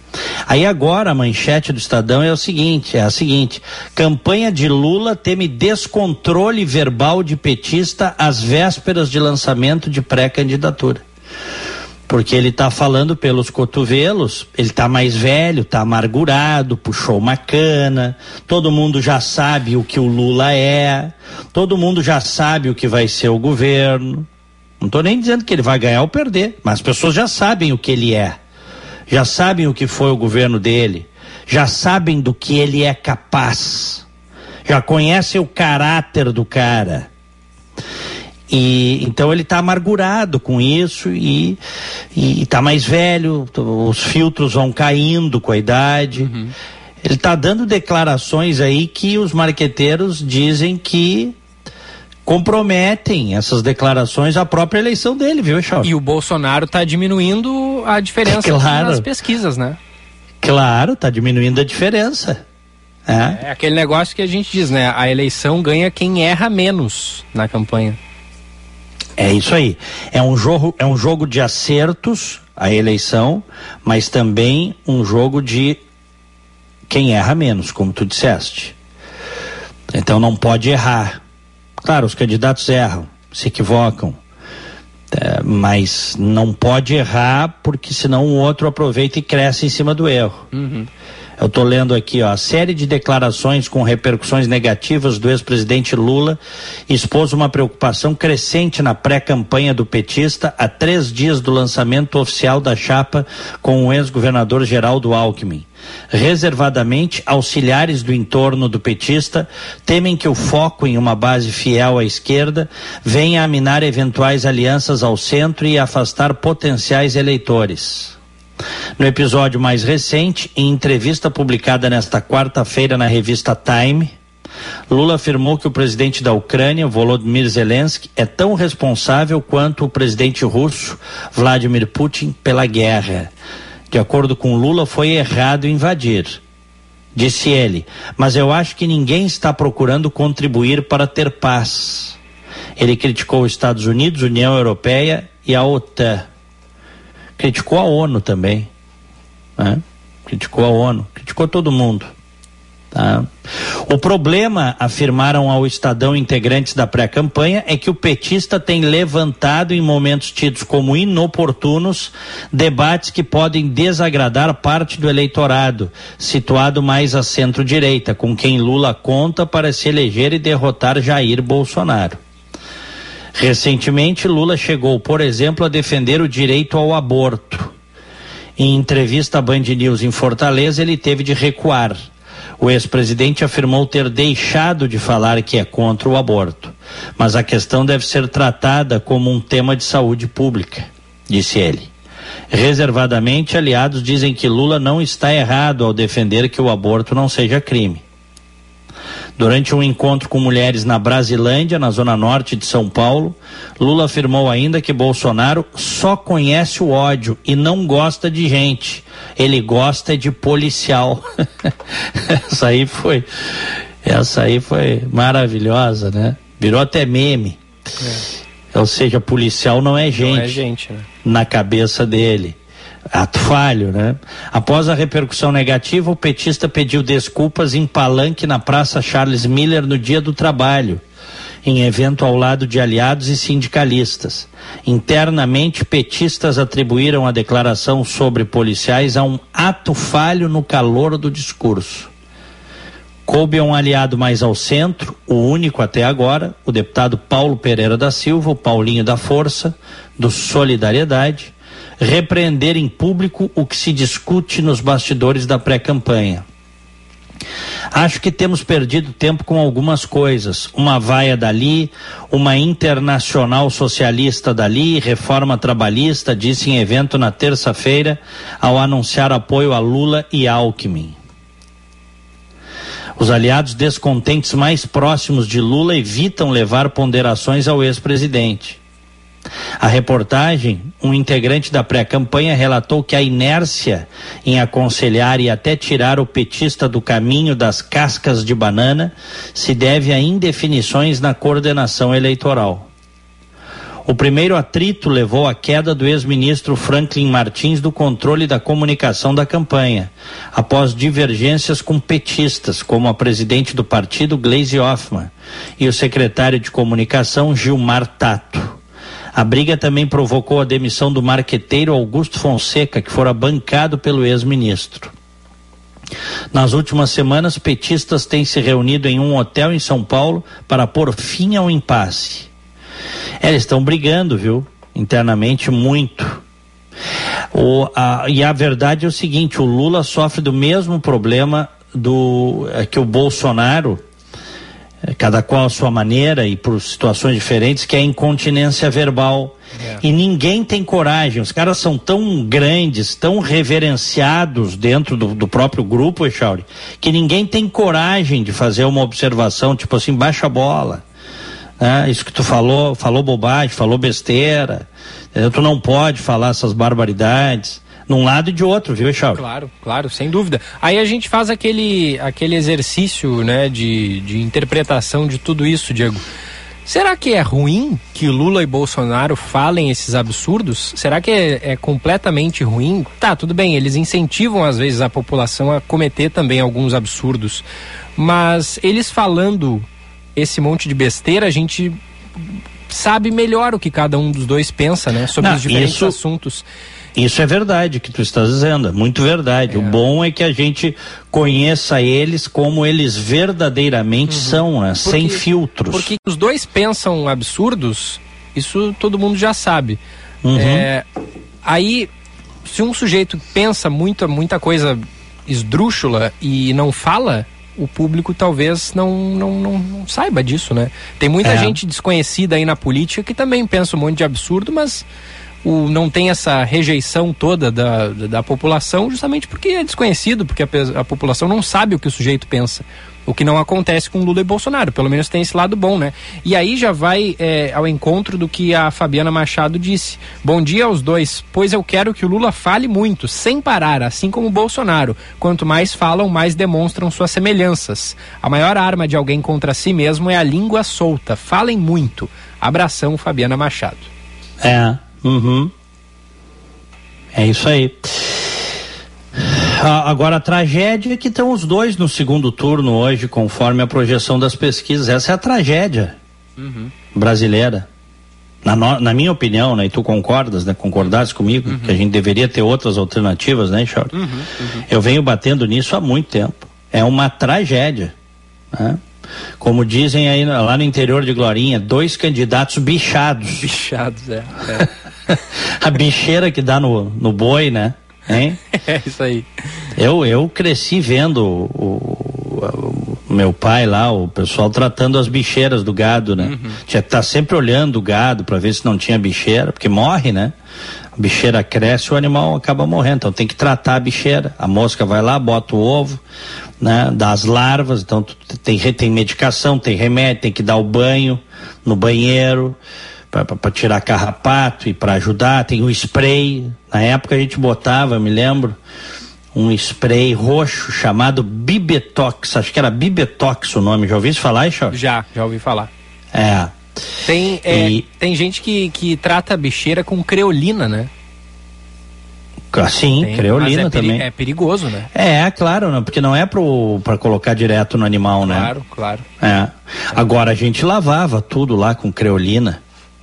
Aí agora a manchete do Estadão é o seguinte, é a seguinte: campanha de Lula teme descontrole verbal de petista às vésperas de lançamento de pré-candidatura. Porque ele está falando pelos cotovelos, ele está mais velho, está amargurado, puxou uma cana, todo mundo já sabe o que o Lula é, todo mundo já sabe o que vai ser o governo. Não estou nem dizendo que ele vai ganhar ou perder, mas as pessoas já sabem o que ele é já sabem o que foi o governo dele, já sabem do que ele é capaz, já conhecem o caráter do cara. E então ele está amargurado com isso e está mais velho, os filtros vão caindo com a idade. Uhum. Ele está dando declarações aí que os marqueteiros dizem que comprometem essas declarações à própria eleição dele, viu, Echau? E o Bolsonaro está diminuindo a diferença claro. nas pesquisas, né? Claro, está diminuindo a diferença. É. é aquele negócio que a gente diz, né? A eleição ganha quem erra menos na campanha. É isso aí. É um jogo, é um jogo de acertos a eleição, mas também um jogo de quem erra menos, como tu disseste. Então não pode errar. Claro, os candidatos erram, se equivocam, é, mas não pode errar porque senão o outro aproveita e cresce em cima do erro. Uhum. Eu estou lendo aqui, ó, a série de declarações com repercussões negativas do ex-presidente Lula expôs uma preocupação crescente na pré-campanha do petista a três dias do lançamento oficial da chapa com o ex-governador Geraldo Alckmin. Reservadamente, auxiliares do entorno do petista temem que o foco em uma base fiel à esquerda venha a minar eventuais alianças ao centro e afastar potenciais eleitores. No episódio mais recente, em entrevista publicada nesta quarta-feira na revista Time, Lula afirmou que o presidente da Ucrânia, Volodymyr Zelensky, é tão responsável quanto o presidente russo, Vladimir Putin, pela guerra. De acordo com Lula, foi errado invadir. Disse ele, mas eu acho que ninguém está procurando contribuir para ter paz. Ele criticou os Estados Unidos, União Europeia e a OTAN criticou a ONU também, né? criticou a ONU, criticou todo mundo. Tá? O problema, afirmaram ao Estadão integrantes da pré-campanha, é que o petista tem levantado em momentos tidos como inoportunos debates que podem desagradar parte do eleitorado, situado mais à centro-direita, com quem Lula conta para se eleger e derrotar Jair Bolsonaro. Recentemente, Lula chegou, por exemplo, a defender o direito ao aborto. Em entrevista à Band News em Fortaleza, ele teve de recuar. O ex-presidente afirmou ter deixado de falar que é contra o aborto, mas a questão deve ser tratada como um tema de saúde pública, disse ele. Reservadamente, aliados dizem que Lula não está errado ao defender que o aborto não seja crime. Durante um encontro com mulheres na Brasilândia, na zona norte de São Paulo, Lula afirmou ainda que Bolsonaro só conhece o ódio e não gosta de gente. Ele gosta de policial. essa aí foi, essa aí foi maravilhosa, né? Virou até meme. É. Ou seja, policial não é gente. Não é gente, né? Na cabeça dele ato falho, né? Após a repercussão negativa, o petista pediu desculpas em palanque na Praça Charles Miller no dia do trabalho, em evento ao lado de aliados e sindicalistas. Internamente, petistas atribuíram a declaração sobre policiais a um ato falho no calor do discurso. Coube a um aliado mais ao centro, o único até agora, o deputado Paulo Pereira da Silva, o Paulinho da Força, do Solidariedade, repreender em público o que se discute nos bastidores da pré-campanha. Acho que temos perdido tempo com algumas coisas. Uma vaia dali, uma internacional socialista dali, reforma trabalhista, disse em evento na terça-feira, ao anunciar apoio a Lula e Alckmin. Os aliados descontentes mais próximos de Lula evitam levar ponderações ao ex-presidente. A reportagem, um integrante da pré-campanha relatou que a inércia em aconselhar e até tirar o petista do caminho das cascas de banana se deve a indefinições na coordenação eleitoral. O primeiro atrito levou à queda do ex-ministro Franklin Martins do controle da comunicação da campanha, após divergências com petistas, como a presidente do partido, Gleisi Hoffmann, e o secretário de comunicação, Gilmar Tato. A briga também provocou a demissão do marqueteiro Augusto Fonseca, que fora bancado pelo ex-ministro. Nas últimas semanas, petistas têm se reunido em um hotel em São Paulo para pôr fim ao impasse. Eles estão brigando, viu? Internamente muito. O, a, e a verdade é o seguinte: o Lula sofre do mesmo problema do é, que o Bolsonaro cada qual a sua maneira e por situações diferentes, que é a incontinência verbal. É. E ninguém tem coragem. Os caras são tão grandes, tão reverenciados dentro do, do próprio grupo, Echauri, que ninguém tem coragem de fazer uma observação, tipo assim, baixa a bola. É, isso que tu falou, falou bobagem, falou besteira. Tu não pode falar essas barbaridades num lado e de outro, viu, Echau? Claro, claro, sem dúvida. Aí a gente faz aquele, aquele exercício, né, de, de interpretação de tudo isso, Diego. Será que é ruim que Lula e Bolsonaro falem esses absurdos? Será que é, é, completamente ruim? Tá, tudo bem, eles incentivam às vezes a população a cometer também alguns absurdos, mas eles falando esse monte de besteira, a gente sabe melhor o que cada um dos dois pensa, né, sobre Não, os diferentes isso... assuntos. Isso é verdade que tu estás dizendo, é muito verdade. É. O bom é que a gente conheça eles como eles verdadeiramente uhum. são, né? Porque, sem filtros. Porque os dois pensam absurdos, isso todo mundo já sabe. Uhum. É, aí, se um sujeito pensa muita, muita coisa esdrúxula e não fala, o público talvez não, não, não, não saiba disso, né? Tem muita é. gente desconhecida aí na política que também pensa um monte de absurdo, mas o, não tem essa rejeição toda da, da, população, justamente porque é desconhecido, porque a, a, população não sabe o que o sujeito pensa. O que não acontece com Lula e Bolsonaro, pelo menos tem esse lado bom, né? E aí já vai é, ao encontro do que a Fabiana Machado disse. Bom dia aos dois, pois eu quero que o Lula fale muito, sem parar, assim como o Bolsonaro. Quanto mais falam, mais demonstram suas semelhanças. A maior arma de alguém contra si mesmo é a língua solta. Falem muito. Abração, Fabiana Machado. É, Uhum. É isso aí. Agora a tragédia é que estão os dois no segundo turno hoje, conforme a projeção das pesquisas. Essa é a tragédia uhum. brasileira. Na, no, na, minha opinião, né? E tu concordas, né? Concordasse comigo uhum. que a gente deveria ter outras alternativas, né, Charles? Uhum, uhum. Eu venho batendo nisso há muito tempo. É uma tragédia. Né? Como dizem aí lá no interior de Glorinha, dois candidatos bichados. Bichados, é. é. a bicheira que dá no, no boi, né? Hein? É isso aí. Eu, eu cresci vendo o, o, o, meu pai lá, o pessoal tratando as bicheiras do gado, né? Uhum. Tinha que estar tá sempre olhando o gado para ver se não tinha bicheira, porque morre, né? A bicheira cresce, o animal acaba morrendo. Então tem que tratar a bicheira. A mosca vai lá, bota o ovo, né? Dá as larvas, então tem, tem medicação, tem remédio, tem que dar o banho no banheiro para tirar carrapato e para ajudar. Tem o spray. Na época a gente botava, me lembro, um spray roxo chamado Bibetox. Acho que era Bibetox o nome. Já ouviu falar, Ixo? Já, já ouvi falar. É. Tem, é, e... tem gente que, que trata a bicheira com creolina, né? Sim, tem, creolina é também. É perigoso, né? É, claro, né? porque não é para colocar direto no animal, claro, né? Claro, claro. É. Agora a gente lavava tudo lá com creolina.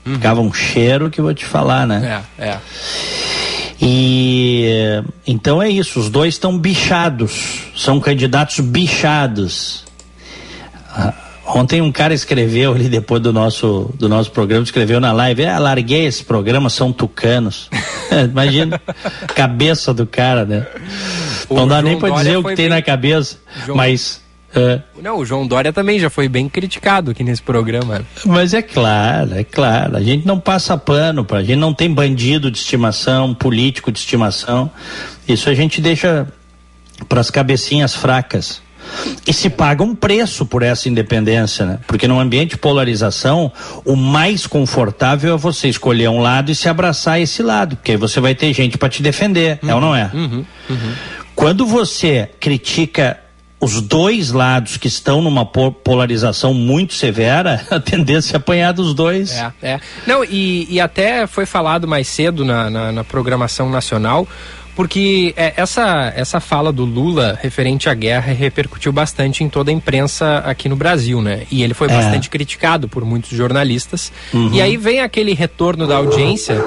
Uhum. Ficava um cheiro que vou te falar, né? É, é. E então é isso, os dois estão bichados, são candidatos bichados. Ah, ontem um cara escreveu ali depois do nosso do nosso programa, escreveu na live, ah, larguei esse programa, são tucanos. Imagina cabeça do cara, né? O Não dá João nem para dizer o que tem na cabeça, João... mas é. Não, o João Dória também já foi bem criticado aqui nesse programa. Mas é claro, é claro. A gente não passa pano, pra, a gente não tem bandido de estimação, político de estimação. Isso a gente deixa para as cabecinhas fracas. E se paga um preço por essa independência, né? Porque num ambiente de polarização, o mais confortável é você escolher um lado e se abraçar a esse lado, porque aí você vai ter gente para te defender, uhum, é ou não é? Uhum, uhum. Quando você critica os dois lados que estão numa polarização muito severa, a tendência é apanhar dos dois. É, é. Não, e, e até foi falado mais cedo na, na, na programação nacional, porque é, essa, essa fala do Lula referente à guerra repercutiu bastante em toda a imprensa aqui no Brasil, né? E ele foi é. bastante criticado por muitos jornalistas. Uhum. E aí vem aquele retorno da audiência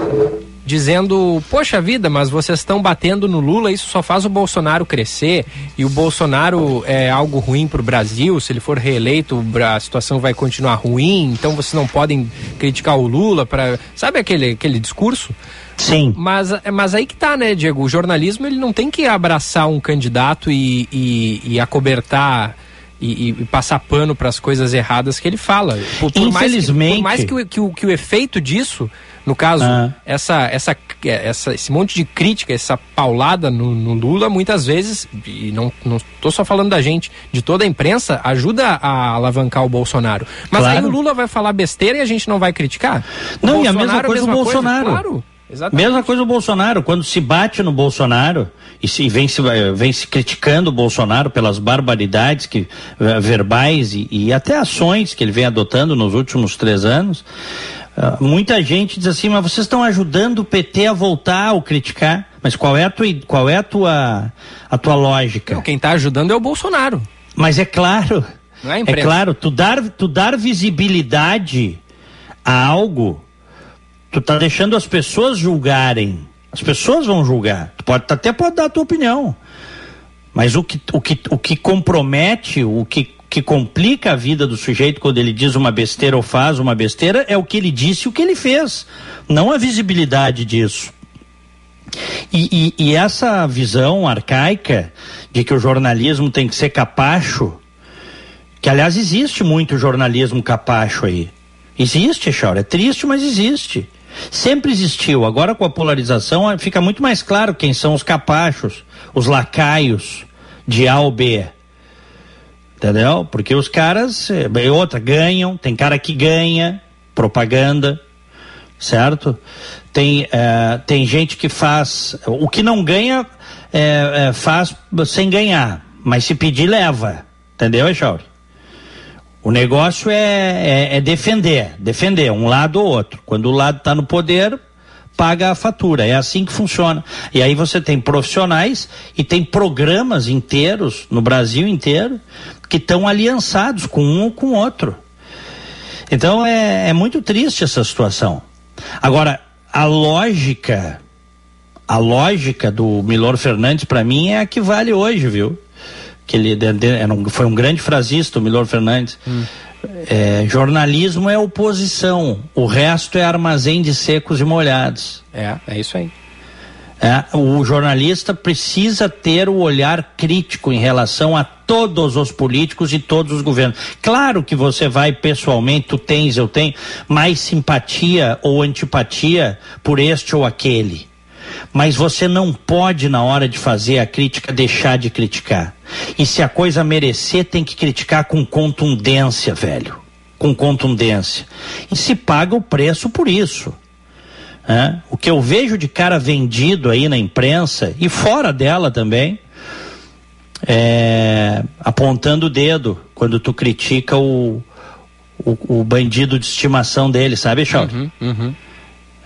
dizendo: Poxa vida, mas vocês estão batendo no Lula, isso só faz o Bolsonaro crescer e o Bolsonaro é algo ruim para o Brasil. Se ele for reeleito, a situação vai continuar ruim, então vocês não podem criticar o Lula. para Sabe aquele, aquele discurso? Sim. Mas, mas aí que tá, né, Diego? O jornalismo ele não tem que abraçar um candidato e, e, e acobertar e, e passar pano para as coisas erradas que ele fala. Por, por Infelizmente. Mais que, por mais que o, que, o, que o efeito disso, no caso, Ah. essa, essa, essa, esse monte de crítica, essa paulada no, no Lula, muitas vezes, e não, tô só falando da gente, de toda a imprensa, ajuda a alavancar o Bolsonaro. Mas Claro. aí o Lula vai falar besteira e a gente não vai criticar? O Não, e a mesma Bolsonaro, coisa o Bolsonaro. Claro, exatamente. Mesma coisa o Bolsonaro, quando se bate no Bolsonaro e se vem se, vem se criticando o Bolsonaro pelas barbaridades que, eh, verbais e, e até ações que ele vem adotando nos últimos três anos, ah, muita gente diz assim, mas vocês estão ajudando o PT a voltar ao criticar. Mas qual é a tua, qual é a tua, a tua lógica? Quem está ajudando é o Bolsonaro. Mas é claro, Não é é claro, tu dar, tu dar visibilidade a algo, tu tá deixando as pessoas julgarem. As pessoas vão julgar. Tu pode até pode dar a tua opinião. Mas o que, o que, o que compromete, o que, que complica a vida do sujeito quando ele diz uma besteira ou faz uma besteira é o que ele disse e o que ele fez. Não a visibilidade disso. E, e- e essa visão arcaica de que o jornalismo tem que ser capacho, que aliás existe muito jornalismo capacho aí. Existe, Chaura, é triste, mas existe. Sempre existiu. Agora com a polarização fica muito mais claro quem são os capachos, os lacaios de A ou B. Entendeu? Porque os caras, eh, e outra, ganham, tem cara que ganha propaganda, certo? Tem, eh, tem gente que faz. O que não ganha, eh, eh, faz sem ganhar. Mas se pedir, leva. Entendeu, Echauri? O negócio é, é, é defender, defender um lado ou outro. Quando o lado está no poder, paga a fatura. É assim que funciona. E aí você tem profissionais e tem programas inteiros no Brasil inteiro que estão aliançados com um ou com outro. Então é, é muito triste essa situação. Agora, a lógica, a lógica do Milor Fernandes, para mim, é a que vale hoje, viu? Que ele era um- foi um grande frasista, o Milor Fernandes. É, jornalismo é oposição, o resto é armazém de secos e molhados. É, é isso aí. É, o jornalista precisa ter o olhar crítico em relação a todos os políticos e todos os governos. Claro que você vai pessoalmente, tu tens, eu tenho, mais simpatia ou antipatia por este ou aquele. Mas você não pode, na hora de fazer a crítica, deixar de criticar. E se a coisa merecer, tem que criticar com contundência, velho. Com contundência. E se paga o preço por isso. né? O que eu vejo de cara vendido aí na imprensa e fora dela também, é, apontando o dedo quando tu critica o, o, o bandido de estimação dele, sabe, Chauri?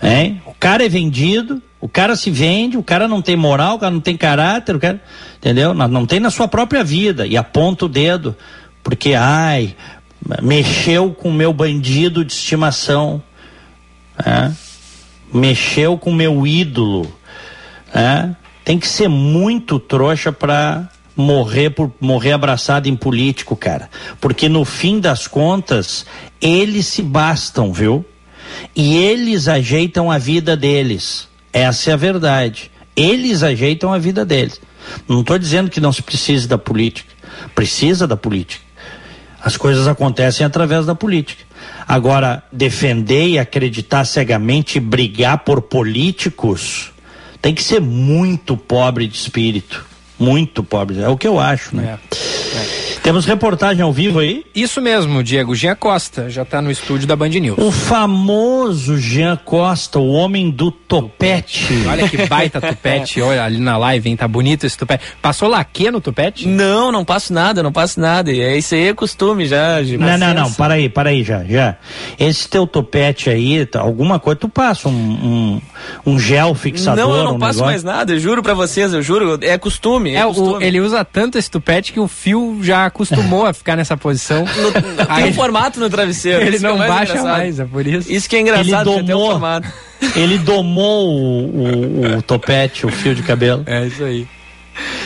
Hein? O cara é vendido, o cara se vende, o cara não tem moral, o cara não tem caráter, o cara, entendeu? Não, tem na sua própria vida e aponta o dedo porque, ai, mexeu com o meu bandido de estimação, né? mexeu com o meu ídolo, né? Tem que ser muito trouxa para morrer por morrer abraçado em político, cara, porque no fim das contas eles se bastam, viu? E eles ajeitam a vida deles. Essa é a verdade. Eles ajeitam a vida deles. Não estou dizendo que não se precise da política. Precisa da política. As coisas acontecem através da política. Agora, defender e acreditar cegamente e brigar por políticos tem que ser muito pobre de espírito. Muito pobre. É o que eu acho, né? Temos reportagem ao vivo aí? Isso mesmo, Diego. Jean Costa já está no estúdio da Band News. O famoso Jean Costa, o homem do topete. Olha que baita tupete. Olha ali na live, hein? Tá bonito esse tupete. Passou laque no tupete? Não, não passo nada, não passo nada. E é isso aí é costume já. de Não, não, não, para aí, para aí já, já. Esse teu topete aí, tá, alguma coisa, tu passa um, um, um gel fixador, Não, eu não um passo negócio. mais nada, eu juro pra vocês, eu juro. É costume. É, É, o, costume. ele usa tanto esse tupete que o fio já acostumou a ficar nessa posição. Tem Aí um formato no travesseiro. ele é não o mais baixa engraçado. mais, é por isso. Isso que é engraçado, Ele tem um domou. formato. Ele domou o, o- o topete, o fio de cabelo. É isso aí.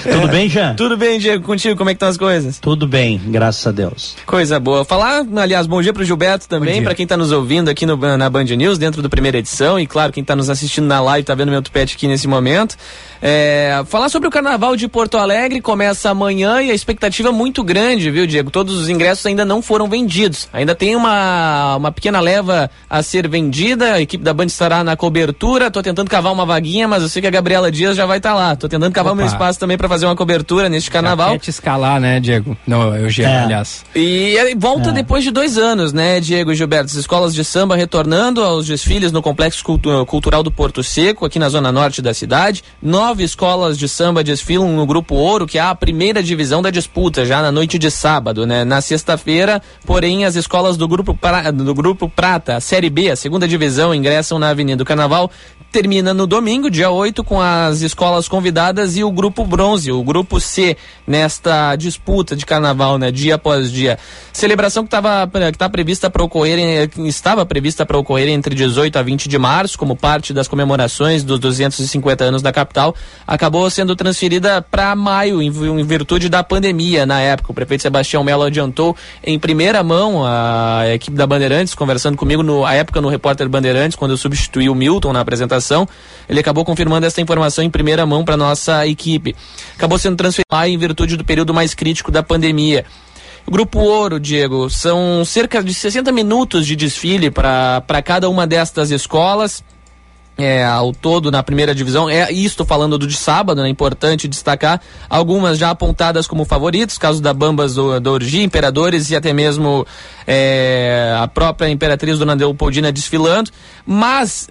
Tudo bem, Jean? Tudo bem, Diego, contigo, como é que estão as coisas? Tudo bem, graças a Deus. Coisa boa. Falar, aliás, bom dia pro Gilberto também, para quem tá nos ouvindo aqui no, na Band News, dentro do primeira edição, e claro, quem tá nos assistindo na live, tá vendo meu tupete aqui nesse momento. É, falar sobre o Carnaval de Porto Alegre começa amanhã e a expectativa é muito grande, viu, Diego? Todos os ingressos ainda não foram vendidos. Ainda tem uma, uma pequena leva a ser vendida, a equipe da Band estará na cobertura, tô tentando cavar uma vaguinha, mas eu sei que a Gabriela Dias já vai estar tá lá. Tô tentando cavar Opa. meu espaço também para fazer uma cobertura neste carnaval. Já quer te escalar, né, Diego? Não, eu Gê, é. aliás. E volta é. depois de dois anos, né, Diego e Gilberto? As escolas de samba retornando aos desfiles no Complexo Cultural do Porto Seco, aqui na zona norte da cidade. Nove escolas de samba desfilam no Grupo Ouro, que é a primeira divisão da disputa, já na noite de sábado, né? Na sexta-feira, porém, as escolas do Grupo, pra... do Grupo Prata, a Série B, a segunda divisão, ingressam na Avenida do Carnaval termina no domingo, dia 8, com as escolas convidadas e o grupo bronze, o grupo C, nesta disputa de carnaval, né, dia após dia. Celebração que estava que tá prevista para ocorrer, estava prevista para ocorrer entre 18 a 20 de março, como parte das comemorações dos 250 anos da capital, acabou sendo transferida para maio, em, em, virtude da pandemia na época. O prefeito Sebastião Melo adiantou em primeira mão a equipe da Bandeirantes, conversando comigo no, a época no repórter Bandeirantes, quando eu substituí o Milton na apresentação ele acabou confirmando essa informação em primeira mão para nossa equipe. Acabou sendo transferido em virtude do período mais crítico da pandemia. Grupo Ouro, Diego, são cerca de 60 minutos de desfile para cada uma destas escolas. É, ao todo na primeira divisão. É isto falando do de sábado, né? Importante destacar algumas já apontadas como favoritos, caso da Bambas do, do Orgi, Imperadores e até mesmo é, a própria Imperatriz Dona Leopoldina desfilando. Mas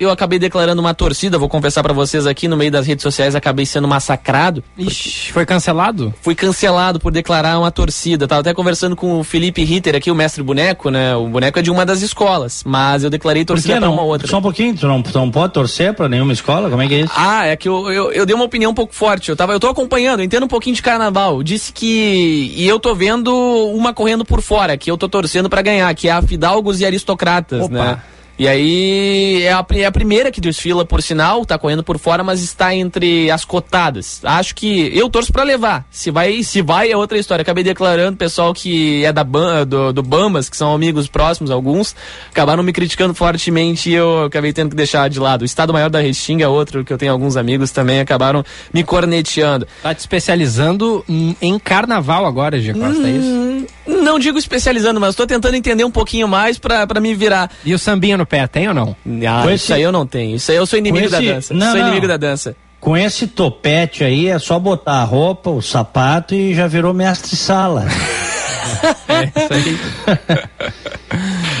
eu acabei declarando uma torcida, vou confessar para vocês aqui no meio das redes sociais, acabei sendo massacrado. Ixi, foi cancelado? Fui cancelado por declarar uma torcida. Tava até conversando com o Felipe Ritter aqui, o mestre boneco, né? O boneco é de uma das escolas, mas eu declarei torcida para uma outra. Só um pouquinho, tu não, tu não pode torcer para nenhuma escola? Como é que é isso? Ah, é que eu, eu, eu, dei uma opinião um pouco forte. Eu tava, eu tô acompanhando, eu entendo um pouquinho de carnaval. Disse que e eu tô vendo uma correndo por fora, que eu tô torcendo para ganhar, que é a Fidalgos e Aristocratas, Opa. né? E aí é a, é a, primeira que desfila, por sinal, tá correndo por fora, mas está entre as cotadas. Acho que eu torço para levar. Se vai, se vai é outra história. Acabei declarando, pessoal que é da do, do Bambas, que são amigos próximos, alguns, acabaram me criticando fortemente e eu acabei tendo que deixar de lado. O Estado Maior da Restinga é outro, que eu tenho alguns amigos também, acabaram me corneteando. Tá te especializando em carnaval agora, Gia Costa, hum, é isso? Hum, não digo especializando, mas estou tentando entender um pouquinho mais para me virar. E o sambinha no pé, tem ou não? Ah, isso aí eu não tenho. Isso aí eu sou inimigo esse... da dança. Não, sou não. inimigo da dança. Com esse topete aí é só botar a roupa, o sapato e já virou mestre sala. é isso aí.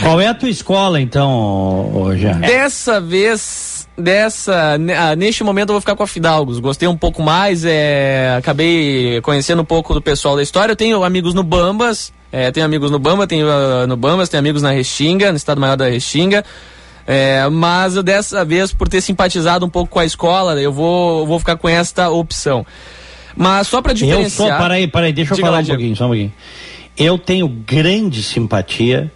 Qual é a tua escola então, hoje? Dessa vez dessa, ah, neste momento eu vou ficar com a Fidalgos. Gostei um pouco mais, é, acabei conhecendo um pouco do pessoal da história. Eu tenho amigos no Bambas, é, tenho amigos no Bamba, tenho uh, no Bambas, tenho amigos na Restinga, no Estado Maior da Restinga. É, mas eu dessa vez, por ter simpatizado um pouco com a escola, eu vou, vou ficar com esta opção. Mas só para diferenciar... Eu sou, para aí, para aí, deixa eu falar um pouquinho, só um pouquinho. Eu tenho grande simpatia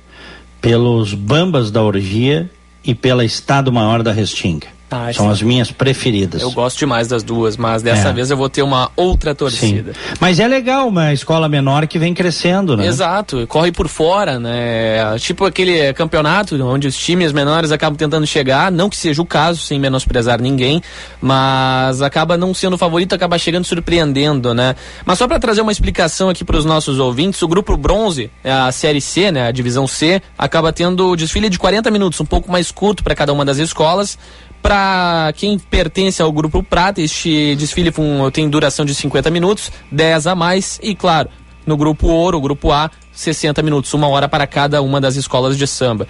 pelos Bambas da Orgia e pela Estado Maior da Restinga. Ah, São as minhas preferidas. Eu gosto demais das duas, mas dessa é. vez eu vou ter uma outra torcida. Sim. Mas é legal uma escola menor que vem crescendo, né? Exato, corre por fora, né? Tipo aquele campeonato onde os times menores acabam tentando chegar, não que seja o caso, sem menosprezar ninguém, mas acaba não sendo favorito, acaba chegando surpreendendo, né? Mas só para trazer uma explicação aqui para os nossos ouvintes, o grupo bronze, a série C, né, a divisão C, acaba tendo o desfile de 40 minutos, um pouco mais curto para cada uma das escolas para quem pertence ao grupo Prata, este desfile tem duração de 50 minutos, 10 a mais. E claro, no grupo Ouro, grupo A, 60 minutos, uma hora para cada uma das escolas de samba.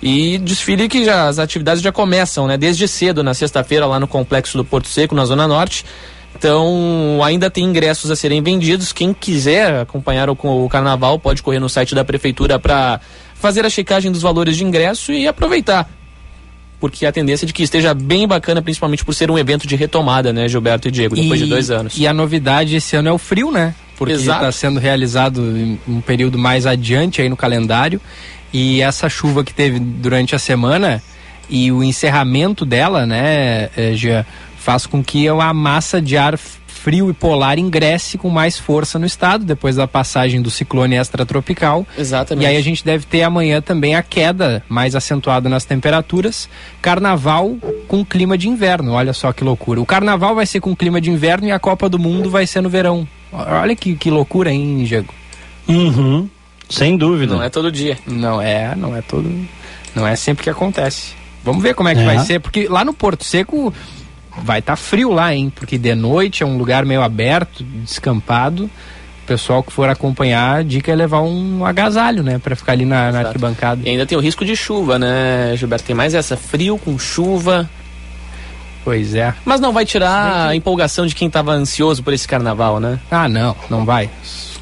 E desfile que já, as atividades já começam, né? Desde cedo, na sexta-feira, lá no Complexo do Porto Seco, na Zona Norte. Então, ainda tem ingressos a serem vendidos. Quem quiser acompanhar o, o carnaval pode correr no site da prefeitura para fazer a checagem dos valores de ingresso e aproveitar porque a tendência é de que esteja bem bacana, principalmente por ser um evento de retomada, né, Gilberto e Diego, depois e, de dois anos. E a novidade esse ano é o frio, né? Porque está sendo realizado em um período mais adiante aí no calendário. E essa chuva que teve durante a semana e o encerramento dela, né, já faz com que a massa de ar frio e polar ingresse com mais força no estado, depois da passagem do ciclone extratropical. Exatamente. E aí a gente deve ter amanhã também a queda mais acentuada nas temperaturas. Carnaval com clima de inverno, olha só que loucura. O carnaval vai ser com clima de inverno e a Copa do Mundo vai ser no verão. Olha que, que loucura, hein, Diego? Uhum. Sem dúvida. Não é todo dia. Não é, não é todo. Não é sempre que acontece. Vamos ver como é que É. vai ser, porque lá no Porto Seco vai estar frio lá, hein? Porque de noite é um lugar meio aberto, descampado. O pessoal que for acompanhar, a dica é levar um agasalho, né? Pra ficar ali na, na arquibancada. E ainda tem o risco de chuva, né, Gilberto? Tem mais essa, frio com chuva. Pois é. Mas não vai tirar a empolgação de quem tava ansioso por esse carnaval, né? Ah, não, não vai.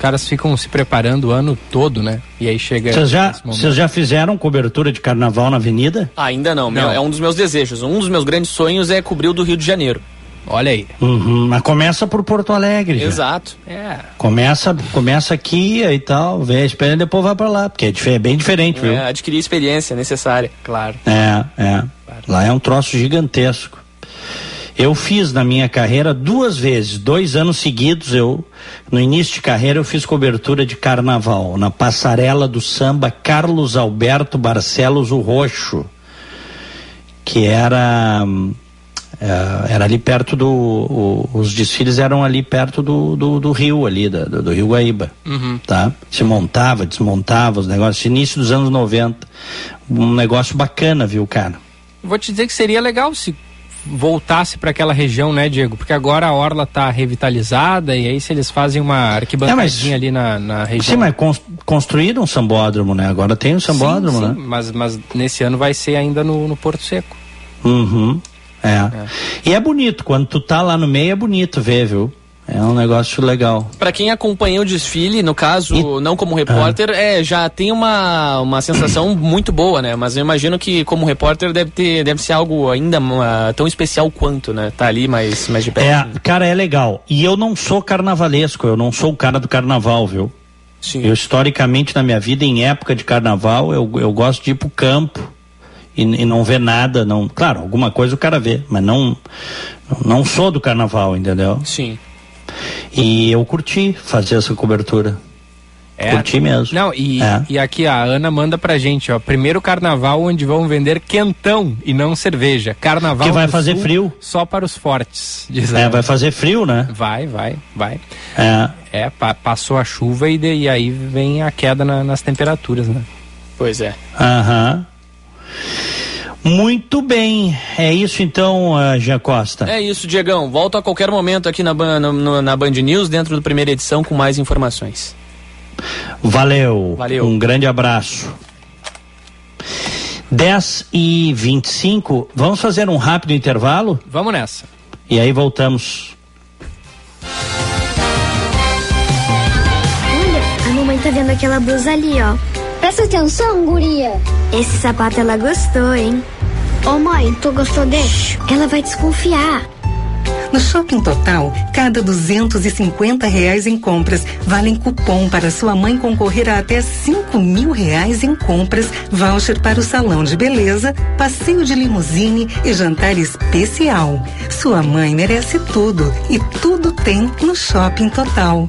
Os caras ficam se preparando o ano todo, né? E aí chega. Vocês já, vocês já fizeram cobertura de carnaval na avenida? Ainda não, meu, Não. é um dos meus desejos. Um dos meus grandes sonhos é cobrir o do Rio de Janeiro. Olha aí. Uhum. Mas começa por Porto Alegre. já. Exato. É. Começa, começa aqui e tal, vê a experiência e depois vai pra lá, porque é, é bem diferente, viu? É, adquirir a experiência necessária. Claro. É, é. Lá é um troço gigantesco. Eu fiz na minha carreira duas vezes, dois anos seguidos. Eu, no início de carreira, eu fiz cobertura de carnaval na passarela do samba Carlos Alberto Barcelos o Roxo, que era hum, é, era ali perto do o- os desfiles eram ali perto do, do, do rio ali do, do rio Guaíba tá? Se montava desmontava os negócios. Início dos anos 90 um negócio bacana viu cara? Vou te dizer que seria legal se voltasse para aquela região, né, Diego? Porque agora a orla tá revitalizada e aí se eles fazem uma arquibancadinha É, mas- ali na, na região. sim mas cons- construíram um sambódromo né agora tem um sambódromo sim, né sim, mas, mas nesse ano vai ser ainda no, no Porto Seco. Uhum. É. E é bonito, quando tu tá lá no meio é bonito ver, viu? É um negócio legal. Pra quem acompanha o desfile, no caso, E- não como repórter, é, já tem uma, uma sensação muito boa, né? Mas eu imagino que como repórter deve ter deve ser algo ainda ah, tão especial quanto, né? Tá ali mais, mais de perto. É, cara, é legal. E eu não sou carnavalesco, eu não sou o cara do carnaval, viu? Sim. Eu, historicamente, na minha vida, em época de carnaval, eu, eu gosto de ir pro campo e, e não ver nada. Não, claro, alguma coisa o cara vê, mas não, não sou do carnaval, entendeu? Sim. E eu curti fazer essa cobertura. Curti mesmo. Não, e, É. e aqui a Ana manda pra gente, ó. Primeiro carnaval onde vão vender quentão e não cerveja. Carnaval Que vai fazer Sul frio. Só para os fortes, diz É, ela. vai fazer frio, né? Vai, vai, vai. É. É, pa- passou a chuva e, de- e aí vem a queda na- nas temperaturas, né? Pois é. Aham. Muito bem. É isso então, uh, Jean Costa. É isso, Diegão. Volto a qualquer momento aqui na, no- na Band News, dentro da primeira edição, com mais informações. Valeu. Valeu. Um grande abraço. 10 e 25 Vamos fazer um rápido intervalo Vamos nessa. e aí voltamos. Olha, a mamãe tá vendo aquela blusa ali, ó. Presta atenção, guria. Esse sapato ela gostou, hein? Ô mãe, tu gostou desse? Ela vai desconfiar. No Shopping Total, cada 250 reais em compras valem cupom para sua mãe concorrer a até 5 mil reais em compras, voucher para o salão de beleza, passeio de limusine e jantar especial. Sua mãe merece tudo e tudo tem no Shopping Total.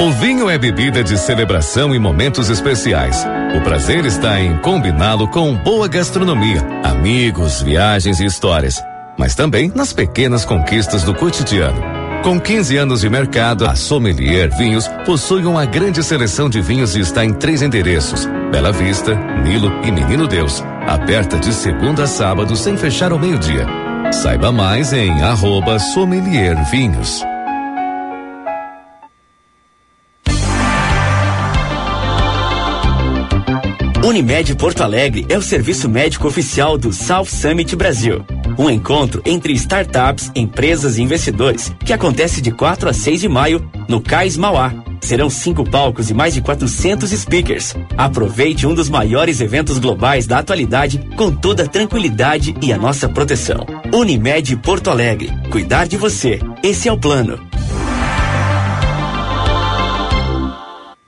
O vinho é bebida de celebração e momentos especiais. O prazer está em combiná-lo com boa gastronomia, amigos, viagens e histórias, mas também nas pequenas conquistas do cotidiano. Com 15 anos de mercado, a Sommelier Vinhos possui uma grande seleção de vinhos e está em três endereços: Bela Vista, Nilo e Menino Deus. Aberta de segunda a sábado sem fechar ao meio-dia. Saiba mais em arroba Sommelier Vinhos. Unimed Porto Alegre é o serviço médico oficial do South Summit Brasil. Um encontro entre startups, empresas e investidores que acontece de 4 a 6 de maio no Cais Mauá. Serão cinco palcos e mais de 400 speakers. Aproveite um dos maiores eventos globais da atualidade com toda a tranquilidade e a nossa proteção. Unimed Porto Alegre. Cuidar de você. Esse é o plano.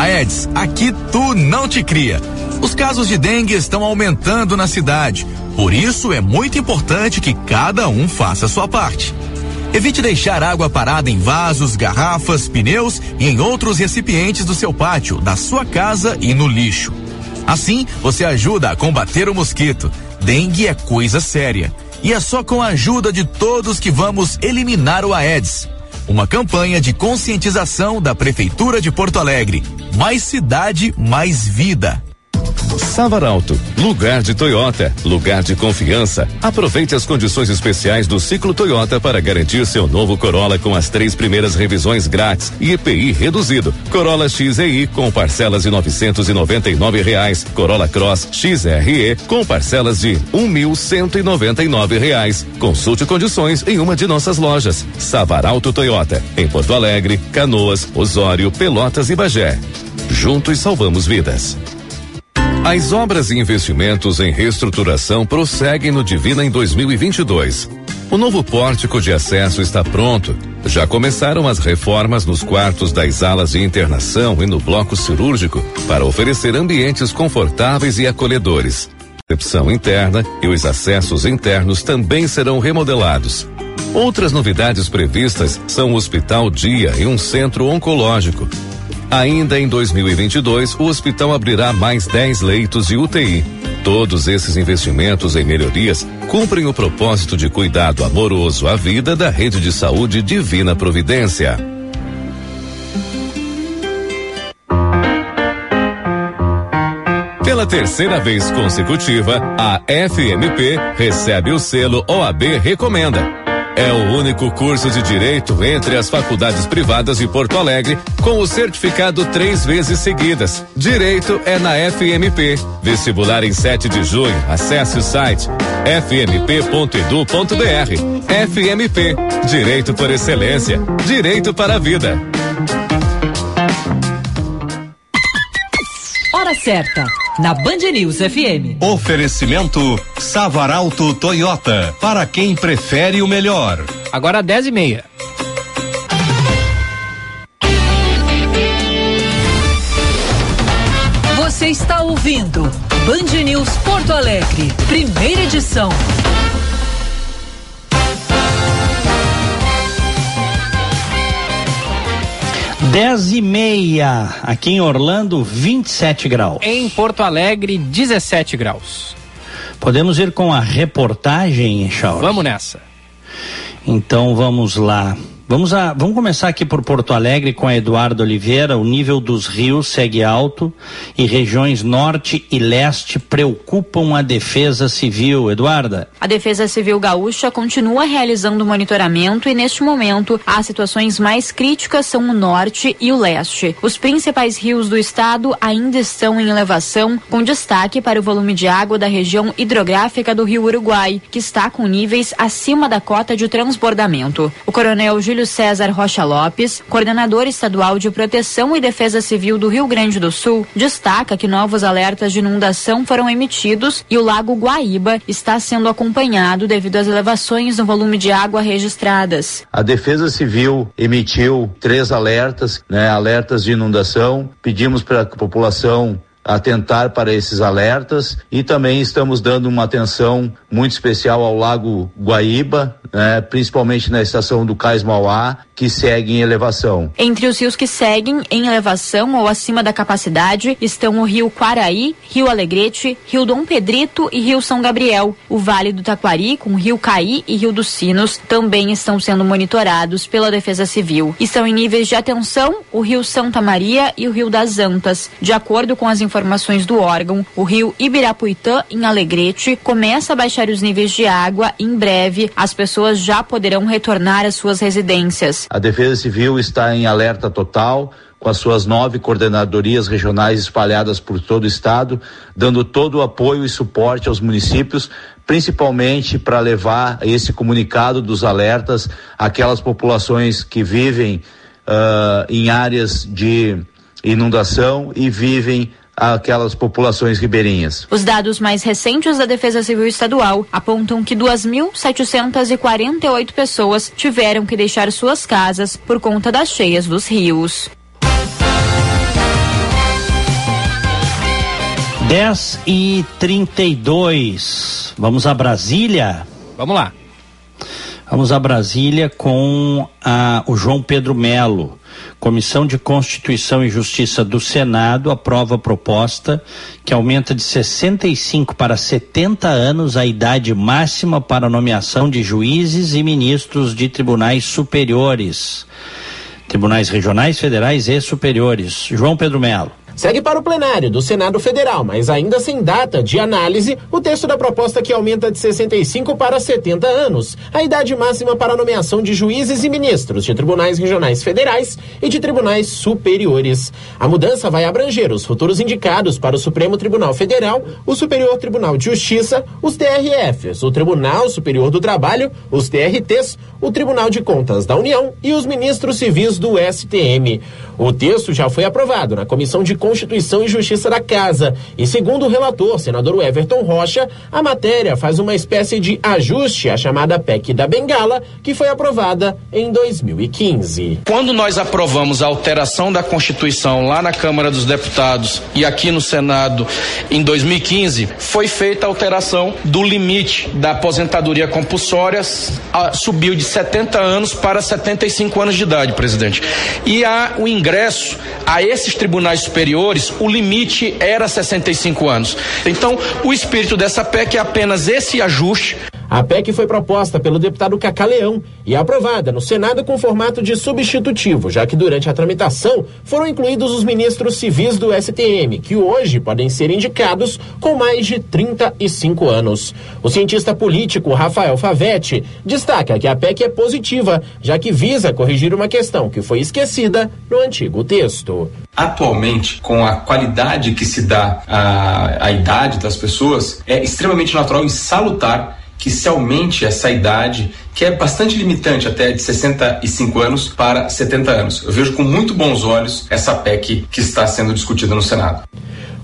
Aedes, aqui tu não te cria. Os casos de dengue estão aumentando na cidade. Por isso é muito importante que cada um faça a sua parte. Evite deixar água parada em vasos, garrafas, pneus e em outros recipientes do seu pátio, da sua casa e no lixo. Assim, você ajuda a combater o mosquito. Dengue é coisa séria. E é só com a ajuda de todos que vamos eliminar o Aedes. Uma campanha de conscientização da Prefeitura de Porto Alegre. Mais cidade, mais vida. Savaralto, lugar de Toyota, lugar de confiança. Aproveite as condições especiais do ciclo Toyota para garantir seu novo Corolla com as três primeiras revisões grátis e EPI reduzido. Corolla XEI com parcelas de novecentos e noventa e nove reais. Corolla Cross XRE com parcelas de um mil cento e noventa e nove reais. Consulte condições em uma de nossas lojas. Savaralto Toyota, em Porto Alegre, Canoas, Osório, Pelotas e Bagé. Juntos salvamos vidas. As obras e investimentos em reestruturação prosseguem no Divina em 2022. O novo pórtico de acesso está pronto. Já começaram as reformas nos quartos das alas de internação e no bloco cirúrgico para oferecer ambientes confortáveis e acolhedores. A recepção interna e os acessos internos também serão remodelados. Outras novidades previstas são o Hospital Dia e um centro oncológico. Ainda em 2022, o hospital abrirá mais 10 leitos de UTI. Todos esses investimentos em melhorias cumprem o propósito de cuidado amoroso à vida da rede de saúde Divina Providência. Pela terceira vez consecutiva, a FMP recebe o selo OAB Recomenda é o único curso de direito entre as faculdades privadas de Porto Alegre com o certificado três vezes seguidas. Direito é na FMP. Vestibular em 7 de junho. Acesse o site fmp.edu.br. FMP. Direito por excelência. Direito para a vida. Hora certa na Band News FM. Oferecimento Savaralto Toyota, para quem prefere o melhor. Agora 10 e meia. Você está ouvindo Band News Porto Alegre, primeira edição. Dez e meia, aqui em Orlando, 27 graus. Em Porto Alegre, 17 graus. Podemos ir com a reportagem, Charles? Vamos nessa. Então vamos lá. Vamos, a, vamos começar aqui por Porto Alegre com a Eduardo Oliveira. O nível dos rios segue alto e regiões norte e leste preocupam a Defesa Civil. Eduarda. A Defesa Civil Gaúcha continua realizando monitoramento e, neste momento, as situações mais críticas são o norte e o leste. Os principais rios do estado ainda estão em elevação, com destaque para o volume de água da região hidrográfica do Rio Uruguai, que está com níveis acima da cota de transbordamento. O coronel Júlio Júlio César Rocha Lopes, coordenador estadual de Proteção e Defesa Civil do Rio Grande do Sul, destaca que novos alertas de inundação foram emitidos e o Lago Guaíba está sendo acompanhado devido às elevações no volume de água registradas. A Defesa Civil emitiu três alertas, né, alertas de inundação. Pedimos para a população atentar para esses alertas e também estamos dando uma atenção muito especial ao Lago Guaíba, né, principalmente na estação do Cais Mauá, que segue em elevação. Entre os rios que seguem em elevação ou acima da capacidade estão o Rio Quaraí, Rio Alegrete, Rio Dom Pedrito e Rio São Gabriel. O Vale do Taquari, com Rio Caí e Rio dos Sinos, também estão sendo monitorados pela Defesa Civil. Estão em níveis de atenção o Rio Santa Maria e o Rio das Antas. De acordo com as informações informações do órgão, o rio Ibirapuitã, em Alegrete, começa a baixar os níveis de água em breve as pessoas já poderão retornar às suas residências. A Defesa Civil está em alerta total com as suas nove coordenadorias regionais espalhadas por todo o estado, dando todo o apoio e suporte aos municípios, principalmente para levar esse comunicado dos alertas àquelas populações que vivem uh, em áreas de inundação e vivem aquelas populações ribeirinhas. Os dados mais recentes da Defesa Civil Estadual apontam que 2.748 pessoas tiveram que deixar suas casas por conta das cheias dos rios. 10 e 32. Vamos a Brasília? Vamos lá. Vamos a Brasília com a, o João Pedro Melo. Comissão de Constituição e Justiça do Senado aprova a proposta que aumenta de 65 para 70 anos a idade máxima para nomeação de juízes e ministros de tribunais superiores. Tribunais regionais, federais e superiores. João Pedro Melo. Segue para o plenário do Senado Federal, mas ainda sem data de análise, o texto da proposta que aumenta de 65 para 70 anos a idade máxima para a nomeação de juízes e ministros de tribunais regionais federais e de tribunais superiores. A mudança vai abranger os futuros indicados para o Supremo Tribunal Federal, o Superior Tribunal de Justiça, os TRFs, o Tribunal Superior do Trabalho, os TRTs, o Tribunal de Contas da União e os ministros civis do STM. O texto já foi aprovado na Comissão de Constituição e Justiça da Casa. E segundo o relator, senador Everton Rocha, a matéria faz uma espécie de ajuste à chamada PEC da Bengala, que foi aprovada em 2015. Quando nós aprovamos a alteração da Constituição lá na Câmara dos Deputados e aqui no Senado em 2015, foi feita a alteração do limite da aposentadoria compulsória, subiu de 70 anos para 75 anos de idade, presidente. E há o ingresso a esses tribunais superiores o limite era 65 anos. Então, o espírito dessa PEC é apenas esse ajuste. A PEC foi proposta pelo deputado Cacá Leão e aprovada no Senado com formato de substitutivo, já que durante a tramitação foram incluídos os ministros civis do STM, que hoje podem ser indicados com mais de 35 anos. O cientista político Rafael Favetti destaca que a PEC é positiva, já que visa corrigir uma questão que foi esquecida no antigo texto. Atualmente, com a qualidade que se dá à, à idade das pessoas, é extremamente natural e salutar que se aumente essa idade, que é bastante limitante até de 65 anos para 70 anos. Eu vejo com muito bons olhos essa PEC que está sendo discutida no Senado.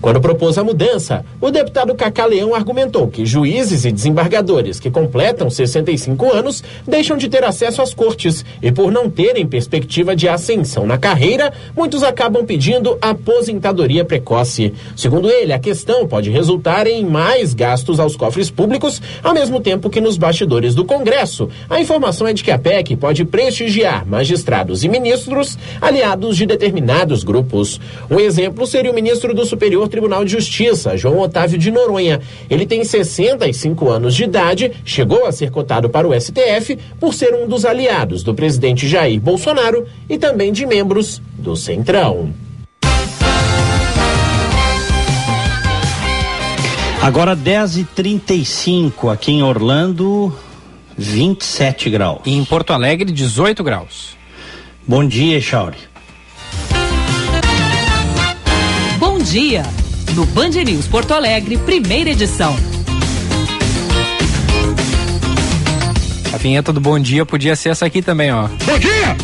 Quando propôs a mudança, o deputado Cacá Leão argumentou que juízes e desembargadores que completam 65 anos deixam de ter acesso às cortes e, por não terem perspectiva de ascensão na carreira, muitos acabam pedindo aposentadoria precoce. Segundo ele, a questão pode resultar em mais gastos aos cofres públicos, ao mesmo tempo que nos bastidores do Congresso. A informação é de que a PEC pode prestigiar magistrados e ministros aliados de determinados grupos. Um exemplo seria o ministro do Superior Tribunal de Justiça, João Otávio de Noronha. Ele tem 65 anos de idade, chegou a ser cotado para o STF por ser um dos aliados do presidente Jair Bolsonaro e também de membros do Centrão. Agora 10 e 35 aqui em Orlando, 27 graus. E em Porto Alegre, 18 graus. Bom dia, Chauri. Dia, no Band News Porto Alegre, primeira edição. A vinheta do Bom Dia podia ser essa aqui também, ó. Bom dia!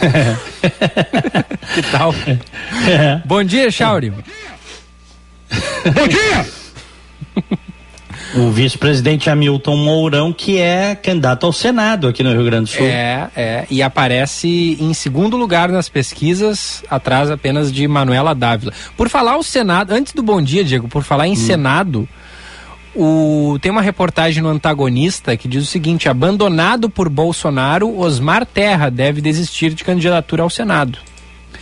que tal? Bom dia, Chauri. Bom dia! O vice-presidente Hamilton Mourão, que é candidato ao Senado aqui no Rio Grande do Sul. É, é, e aparece em segundo lugar nas pesquisas, atrás apenas de Manuela Dávila. Por falar o Senado, antes do bom dia, Diego, por falar em hum. Senado, o, tem uma reportagem no Antagonista que diz o seguinte: abandonado por Bolsonaro, Osmar Terra deve desistir de candidatura ao Senado.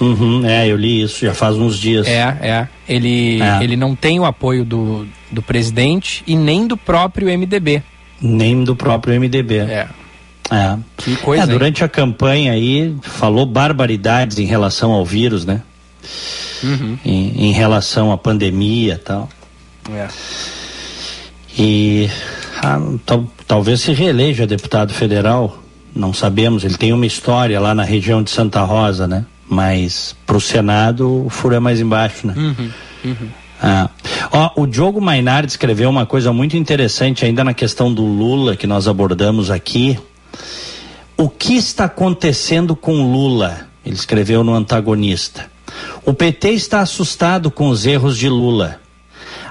Uhum, é, eu li isso já faz uns dias. É, é. Ele, é. ele não tem o apoio do, do presidente e nem do próprio MDB. Nem do próprio MDB. É. É. Que coisa. É, durante hein? a campanha aí falou barbaridades em relação ao vírus, né? Uhum. em, em relação à pandemia e tal. É. E ah, tal- talvez se reeleja deputado federal, não sabemos. Ele tem uma história lá na região de Santa Rosa, né? Mas pro Senado o furo é mais embaixo, né? Uhum. Uhum. Ah. Ó, o Diogo Mainardi escreveu uma coisa muito interessante ainda na questão do Lula que nós abordamos aqui. O que está acontecendo com Lula? Ele escreveu no antagonista. O PT está assustado com os erros de Lula.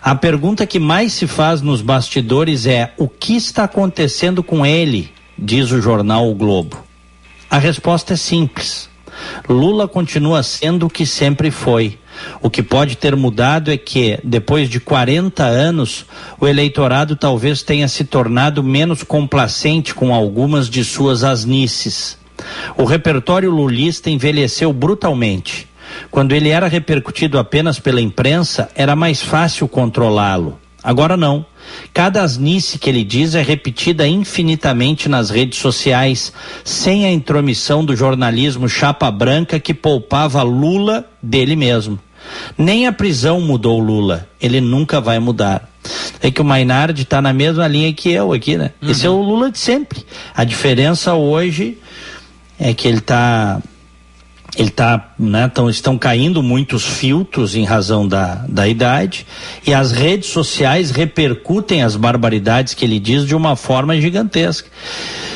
A pergunta que mais se faz nos bastidores é: o que está acontecendo com ele? Diz o jornal O Globo. A resposta é simples. Lula continua sendo o que sempre foi. O que pode ter mudado é que, depois de 40 anos, o eleitorado talvez tenha se tornado menos complacente com algumas de suas asnices. O repertório lulista envelheceu brutalmente. Quando ele era repercutido apenas pela imprensa, era mais fácil controlá-lo. Agora não. Cada asnice que ele diz é repetida infinitamente nas redes sociais, sem a intromissão do jornalismo chapa branca que poupava Lula dele mesmo. Nem a prisão mudou Lula. Ele nunca vai mudar. É que o Mainardi está na mesma linha que eu aqui, né? Esse é o Lula de sempre. A diferença hoje é que ele está ele tá, né, tão, estão caindo muitos filtros em razão da, da idade e as redes sociais repercutem as barbaridades que ele diz de uma forma gigantesca.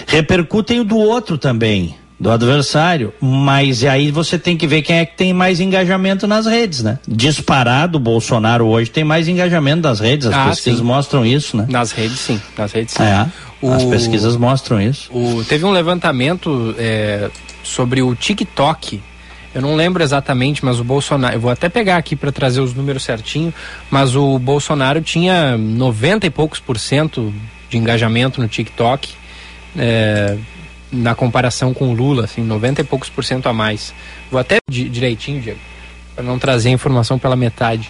Repercutem o do outro também, do adversário, mas aí você tem que ver quem é que tem mais engajamento nas redes, né? Disparado, o Bolsonaro hoje tem mais engajamento nas redes, as Ah, pesquisas sim. mostram isso, né? Nas redes, sim. Nas redes, sim. É, as O- pesquisas mostram isso. O- teve um levantamento é, sobre o TikTok. Eu não lembro exatamente, mas o Bolsonaro. Eu vou até pegar aqui para trazer os números certinho. Mas o Bolsonaro tinha 90 e poucos por cento de engajamento no TikTok. é, na comparação com o Lula, assim, 90 e poucos por cento a mais. Vou até di- direitinho, Diego, para não trazer a informação pela metade.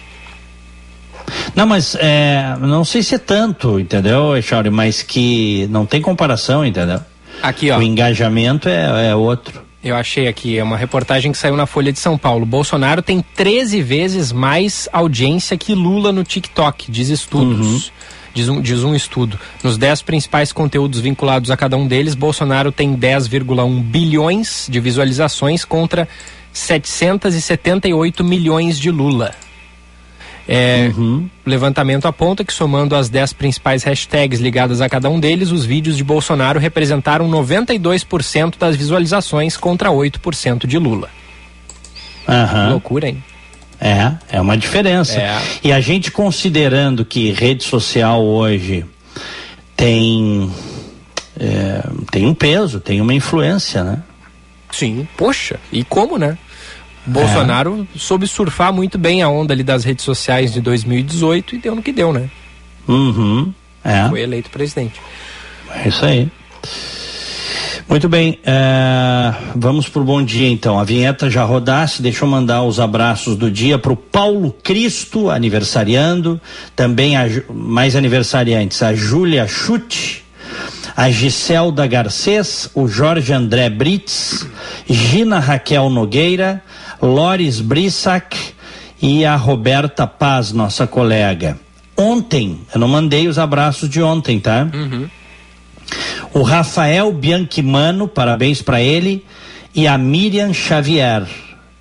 Não, mas é, não sei se é tanto, entendeu, Echauri? Mas que não tem comparação, entendeu? Aqui, ó. O engajamento é, é outro. Eu achei aqui, é uma reportagem que saiu na Folha de São Paulo. Bolsonaro tem 13 vezes mais audiência que Lula no TikTok, diz estudos. Diz, um, diz um estudo. Nos 10 principais conteúdos vinculados a cada um deles, Bolsonaro tem 10,1 bilhões de visualizações contra 778 milhões de Lula. É, O levantamento aponta que, somando as 10 principais hashtags ligadas a cada um deles, os vídeos de Bolsonaro representaram 92% das visualizações contra 8% de Lula. Aham. Loucura, hein? É, é uma diferença. É. E a gente considerando que rede social hoje tem é, tem um peso, tem uma influência, né? Sim, poxa, e como, né? Bolsonaro soube surfar muito bem a onda ali das redes sociais de 2018 e deu no que deu, né? Uhum. É. Foi eleito presidente. É isso aí. Muito bem, é, vamos pro bom dia então. A vinheta já rodasse, deixa eu mandar os abraços do dia pro Paulo Cristo, aniversariando, também a, mais aniversariantes, a Júlia Chute, a Giselda Garcês, o Jorge André Brits, Gina Raquel Nogueira, Loris Brissac e a Roberta Paz, nossa colega. Ontem, eu não mandei os abraços de ontem, tá? O Rafael Bianchimano, parabéns para ele, e a Miriam Xavier.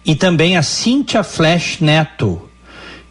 E também a Cíntia Flash Neto,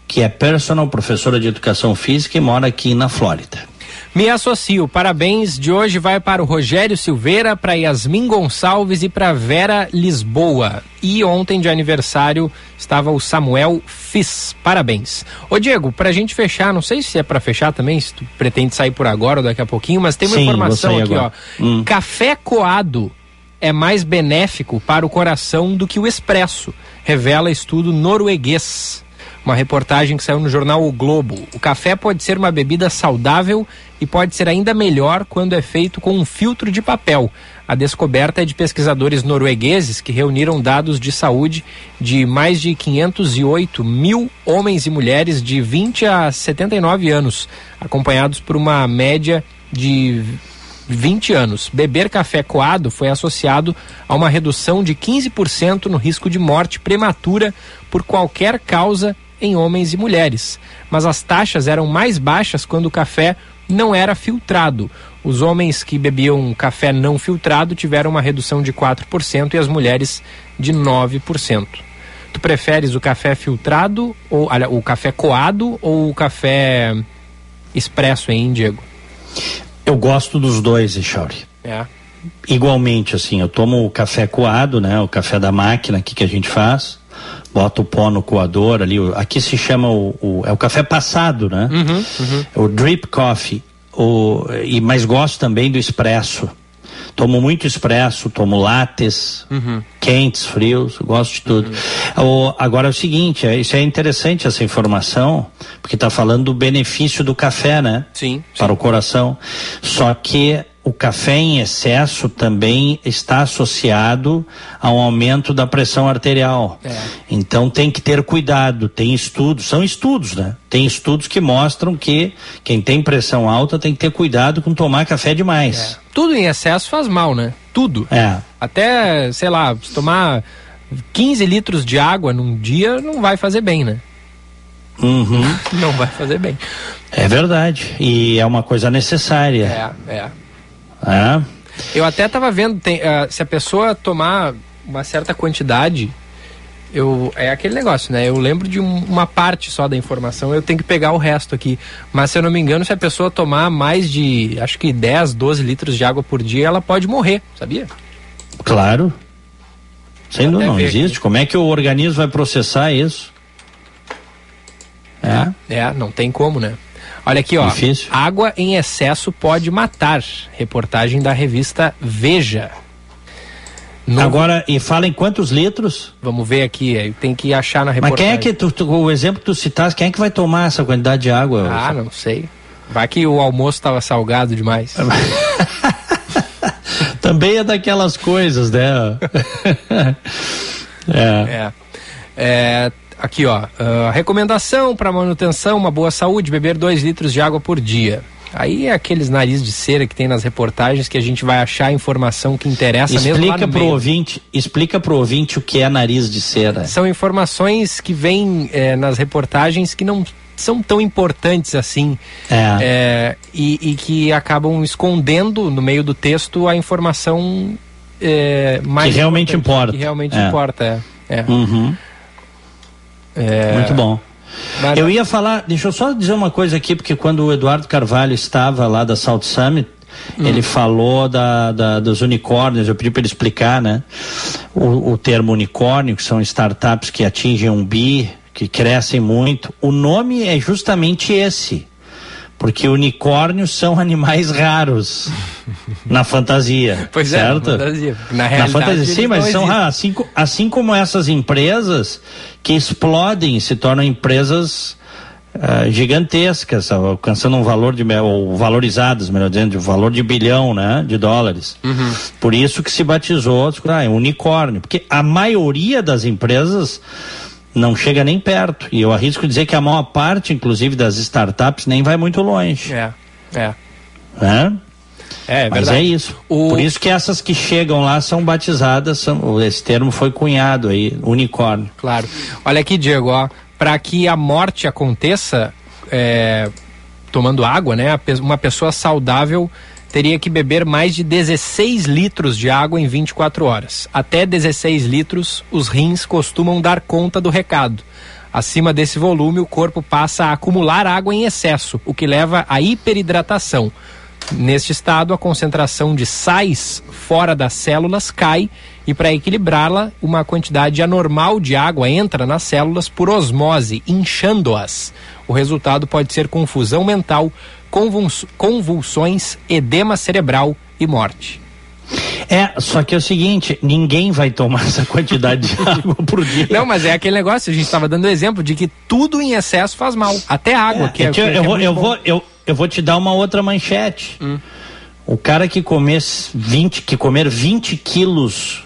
que é personal professora de educação física e mora aqui na Flórida. Me associo. Parabéns de hoje vai para o Rogério Silveira, para Yasmin Gonçalves e para Vera Lisboa. E ontem de aniversário estava o Samuel Fis. Parabéns. Ô Diego, pra gente fechar, não sei se é pra fechar também, se tu pretende sair por agora ou daqui a pouquinho, mas tem uma Sim, informação aqui, agora. ó. Hum. Café coado é mais benéfico para o coração do que o expresso, revela estudo norueguês. Uma reportagem que saiu no jornal O Globo. O café pode ser uma bebida saudável e pode ser ainda melhor quando é feito com um filtro de papel. A descoberta é de pesquisadores noruegueses que reuniram dados de saúde de mais de 508 mil homens e mulheres de 20 a 79 anos, acompanhados por uma média de 20 anos. Beber café coado foi associado a uma redução de 15% no risco de morte prematura por qualquer causa em homens e mulheres. Mas as taxas eram mais baixas quando o café não era filtrado. Os homens que bebiam café não filtrado tiveram uma redução de 4% e as mulheres de 9%. Tu preferes o café filtrado ou o café coado ou o café expresso, hein, Diego? Eu gosto dos dois, Echauri. É. Igualmente, assim, eu tomo o café coado, né? O café da máquina aqui que a gente faz. Bota o pó no coador ali. Aqui se chama o, o- é o café passado, né? O drip coffee. O, e, mas gosto também do expresso. Tomo muito expresso, tomo lattes, quentes, frios, gosto de tudo. O- agora é o seguinte, é, isso é interessante essa informação, porque está falando do benefício do café, né? Sim. Para o coração. Só que o café em excesso também está associado a um aumento da pressão arterial. Então tem que ter cuidado, tem estudos, são estudos, né? Tem estudos que mostram que quem tem pressão alta tem que ter cuidado com tomar café demais. Tudo em excesso faz mal, né? Tudo. É. Até, sei lá, se tomar 15 litros de água num dia não vai fazer bem, né? Uhum. Não vai fazer bem. É verdade. E é uma coisa necessária. É, é. É. Eu até tava vendo, tem, ah, se a pessoa tomar uma certa quantidade, eu é aquele negócio, né? Eu lembro de um- uma parte só da informação, eu tenho que pegar o resto aqui. Mas se eu não me engano, se a pessoa tomar mais de, acho que 10, 12 litros de água por dia, ela pode morrer, sabia? Claro. Sem Vou dúvida, até não ver existe. Como é que o organismo vai processar isso? É. É, não tem como, né? Olha aqui, ó. Difícil. Água em excesso pode matar. Reportagem da revista Veja. Agora, e fala em quantos litros? Vamos ver aqui, aí tem que achar na Mas reportagem. quem é que, tu, tu- o exemplo que tu citaste, quem é que vai tomar essa quantidade de água? Ah, não sei. Vai que o almoço estava salgado demais. Também é daquelas coisas, né? é. É. É, aqui, ó. ah, recomendação para manutenção, uma boa saúde, beber 2 litros de água por dia. Aí é aqueles nariz de cera que tem nas reportagens que a gente vai achar a informação que interessa mesmo lá Explica pro meio. ouvinte, explica pro ouvinte o que é nariz de cera. São informações que vêm eh, nas reportagens que não são tão importantes assim. É. É, e, e que acabam escondendo no meio do texto a informação é, mais Que realmente importa. Que realmente É. importa, é. é. Uhum. É, Muito bom. mas- Eu ia falar, deixa eu só dizer uma coisa aqui, porque quando o Eduardo Carvalho estava lá da South Summit, Hum. ele falou da, da- dos unicórnios, eu pedi para ele explicar, né? O, o termo unicórnio, que são startups que atingem um bi, que crescem muito. O nome é justamente esse. Porque unicórnios são animais raros na fantasia. Pois é, certo? na fantasia. Na Na fantasia, sim, mas são raros. Assim, assim como essas empresas que explodem se tornam empresas ah, gigantescas, alcançando um valor de, ou valorizadas, melhor dizendo, um valor de bilhão, né, de dólares. Uhum. Por isso que se batizou, ah, é unicórnio, porque a maioria das empresas não chega nem perto. E eu arrisco dizer que a maior parte, inclusive, das startups nem vai muito longe. É, é. Né? É, é Mas é isso. Por isso que essas que chegam lá são batizadas, são- esse termo foi cunhado aí, unicórnio. Claro. Olha aqui, Diego, ó, para que a morte aconteça é, tomando água, né? Uma pessoa saudável teria que beber mais de 16 litros de água em 24 horas. Até 16 litros, os rins costumam dar conta do recado. Acima desse volume, o corpo passa a acumular água em excesso, o que leva à hiperidratação. Neste estado, a concentração de sais fora das células cai e, para equilibrá-la, uma quantidade anormal de água entra nas células por osmose, inchando-as. O resultado pode ser confusão mental, convulsões, edema cerebral e morte. É, só que é o seguinte, ninguém vai tomar essa quantidade de água por dia. Não, mas é aquele negócio, a gente estava dando exemplo de que tudo em excesso faz mal, até água, que é, É que eu, que é eu vou, muito eu, vou, eu, eu vou te dar uma outra manchete. O cara que comer 20, que comer 20 quilos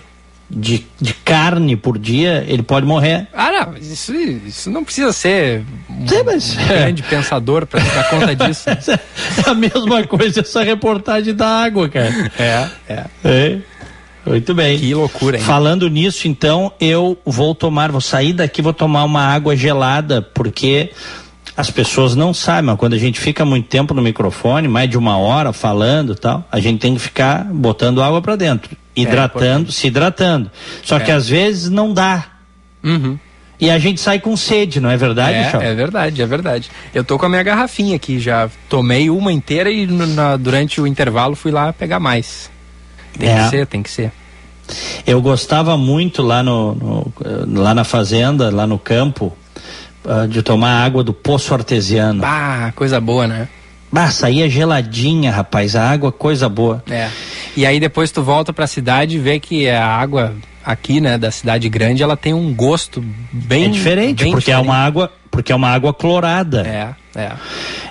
de, de carne por dia, ele pode morrer. Ah, não, isso, isso não precisa ser um Sim, mas- grande pensador para dar conta disso. É a mesma coisa essa reportagem da água, cara. É, é. É. Muito bem. Que loucura, hein? Falando nisso, então, eu vou tomar, vou sair daqui, vou tomar uma água gelada, porque as pessoas não sabem, mas quando a gente fica muito tempo no microfone, mais de uma hora falando e tal, a gente tem que ficar botando água para dentro, hidratando, se hidratando. Só que É. às vezes não dá. Uhum. E a gente sai com sede, não é verdade, Chau? É, é verdade, é verdade. Eu tô com a minha garrafinha aqui, já tomei uma inteira e na- durante o intervalo fui lá pegar mais. Tem É. que ser, tem que ser. Eu gostava muito lá no, no- lá na fazenda, lá no campo, ah, de tomar água do poço artesiano. Ah, coisa boa, né? Bah, saía geladinha, rapaz. A água, coisa boa. É. E aí depois tu volta pra cidade e vê que a água aqui, né, da cidade grande, ela tem um gosto bem é diferente, bem porque é diferente. uma água, porque é uma água clorada. É, é.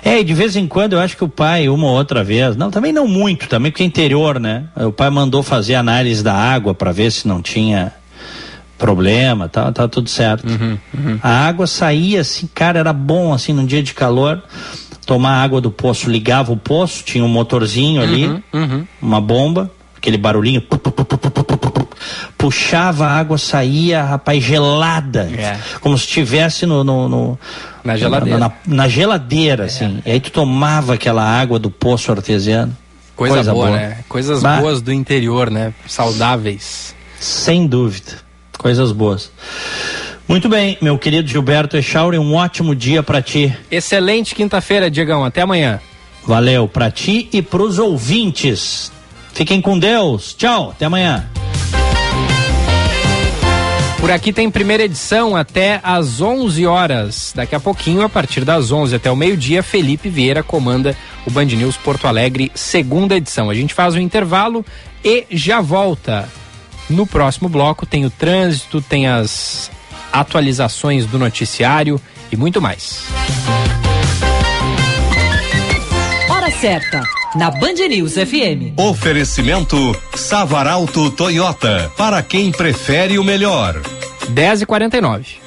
É, e de vez em quando eu acho que o pai, uma ou outra vez, não, também não muito, também porque é interior, né? O pai mandou fazer análise da água para ver se não tinha problema, tá, tá tudo certo. Uhum, uhum. A água saía assim, cara, era bom assim num dia de calor tomar água do poço, ligava o poço, tinha um motorzinho ali, uhum, uhum. uma bomba, aquele barulhinho, pu, pu, pu, puxava a água, saía, rapaz, gelada, é. como se estivesse no, no, no, na geladeira, na, na, na geladeira assim. É. E aí tu tomava aquela água do poço artesiano. Coisa, Coisa boa, boa, né? Coisas bah. boas do interior, né? Saudáveis. Sem dúvida. Coisas boas. Muito bem, meu querido Gilberto Echauri, um ótimo dia pra ti. Excelente quinta-feira, Diegão. Até amanhã. Valeu pra ti e pros ouvintes. Fiquem com Deus. Tchau, até amanhã. Por aqui tem primeira edição até às 11 horas. Daqui a pouquinho, a partir das 11 até o meio-dia, Felipe Vieira comanda o Band News Porto Alegre, segunda edição. A gente faz um intervalo e já volta. No próximo bloco tem o trânsito, tem as atualizações do noticiário e muito mais. Hora certa, na Band News FM. Oferecimento Savaralto Toyota, para quem prefere o melhor. 10 e 49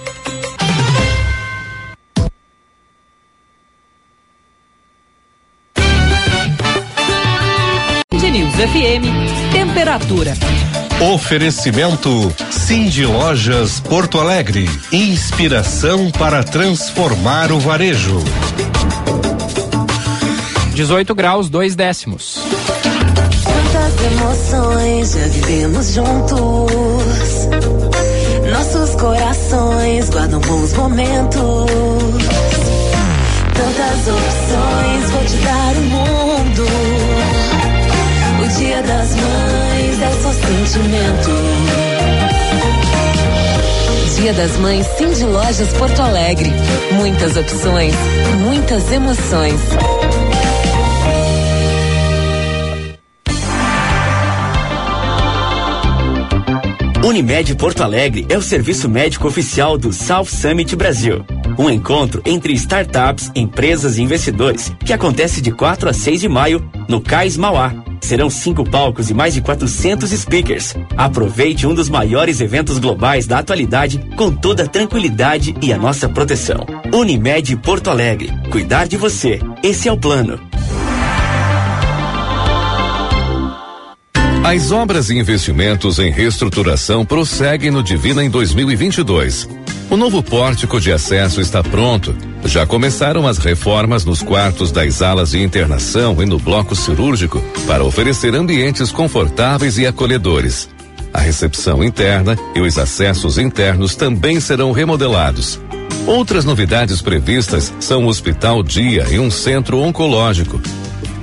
Band News FM, temperatura. Oferecimento Cindy Lojas Porto Alegre. Inspiração para transformar o varejo. 18 graus, 2 décimos. Quantas emoções já vivemos juntos. Nossos corações guardam bons momentos. Tantas opções, vou te dar o mundo. Sentimento. Dia das Mães, Sim de Lojas Porto Alegre. Muitas opções, muitas emoções. Unimed Porto Alegre é o serviço médico oficial do South Summit Brasil. Um encontro entre startups, empresas e investidores que acontece de 4 a 6 de maio no Cais Mauá. Serão cinco palcos e mais de 400 speakers. Aproveite um dos maiores eventos globais da atualidade com toda a tranquilidade e a nossa proteção. Unimed Porto Alegre. Cuidar de você. Esse é o plano. As obras e investimentos em reestruturação prosseguem no Divina em 2022. O novo pórtico de acesso está pronto. Já começaram as reformas nos quartos das alas de internação e no bloco cirúrgico para oferecer ambientes confortáveis e acolhedores. A recepção interna e os acessos internos também serão remodelados. Outras novidades previstas são o Hospital Dia e um centro oncológico.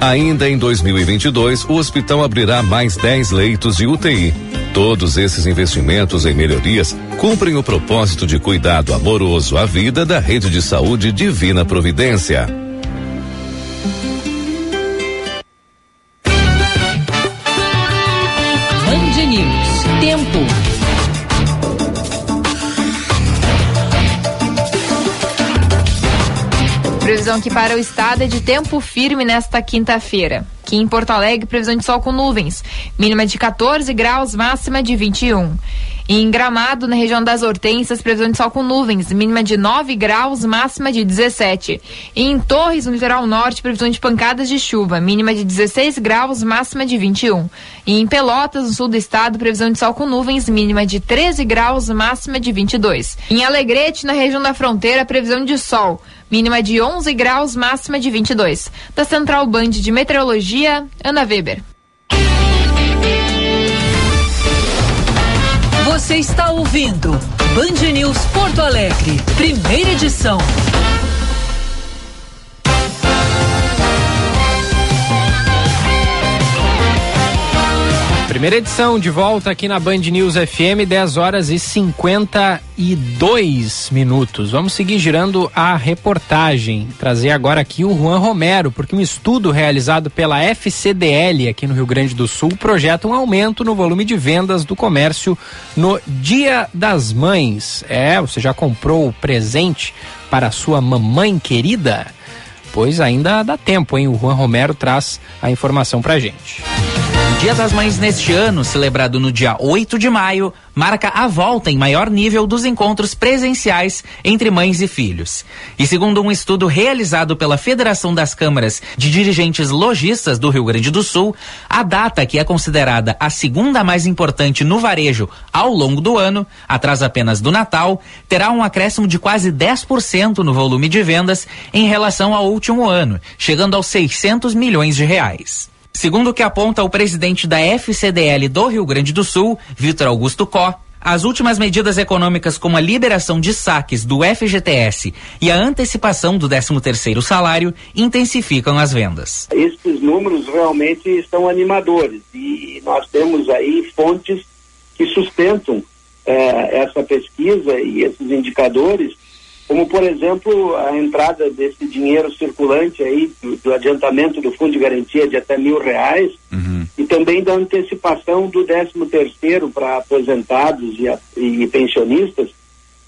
Ainda em 2022, o hospital abrirá mais 10 leitos de UTI. Todos esses investimentos em melhorias cumprem o propósito de cuidado amoroso à vida da rede de saúde Divina Providência. Previsão que para o estado é de tempo firme nesta quinta-feira. Aqui em Porto Alegre, previsão de sol com nuvens. Mínima de 14 graus, máxima de 21. Em Gramado, na região das Hortênsias, previsão de sol com nuvens, mínima de 9 graus, máxima de 17. E em Torres, no litoral norte, previsão de pancadas de chuva, mínima de 16 graus, máxima de 21. E em Pelotas, no sul do estado, previsão de sol com nuvens, mínima de 13 graus, máxima de 22. Em Alegrete, na região da fronteira, previsão de sol, mínima de 11 graus, máxima de 22. Da Central Band de Meteorologia, Ana Weber. Você está ouvindo Band News Porto Alegre, primeira edição. Primeira edição de volta aqui na Band News FM, 10 horas e 52 minutos. Vamos seguir girando a reportagem. Trazer agora aqui o Juan Romero, porque um estudo realizado pela FCDL aqui no Rio Grande do Sul projeta um aumento no volume de vendas do comércio no Dia das Mães. É, você já comprou o presente para sua mamãe querida? Pois ainda dá tempo, hein? O Juan Romero traz a informação pra gente. O Dia das Mães neste ano, celebrado no dia 8 de maio, marca a volta em maior nível dos encontros presenciais entre mães e filhos. E segundo um estudo realizado pela Federação das Câmaras de Dirigentes Logistas do Rio Grande do Sul, a data que é considerada a segunda mais importante no varejo ao longo do ano, atrás apenas do Natal, terá um acréscimo de quase 10% no volume de vendas em relação ao último ano, chegando aos 600 milhões de reais. Segundo o que aponta o presidente da FCDL do Rio Grande do Sul, Vitor Augusto Có, as últimas medidas econômicas como a liberação de saques do FGTS e a antecipação do 13º salário intensificam as vendas. Esses números realmente estão animadores e nós temos aí fontes que sustentam eh, essa pesquisa e esses indicadores como por exemplo a entrada desse dinheiro circulante aí do, do adiantamento do fundo de garantia de até mil reais e também da antecipação do 13 terceiro para aposentados e, a- e pensionistas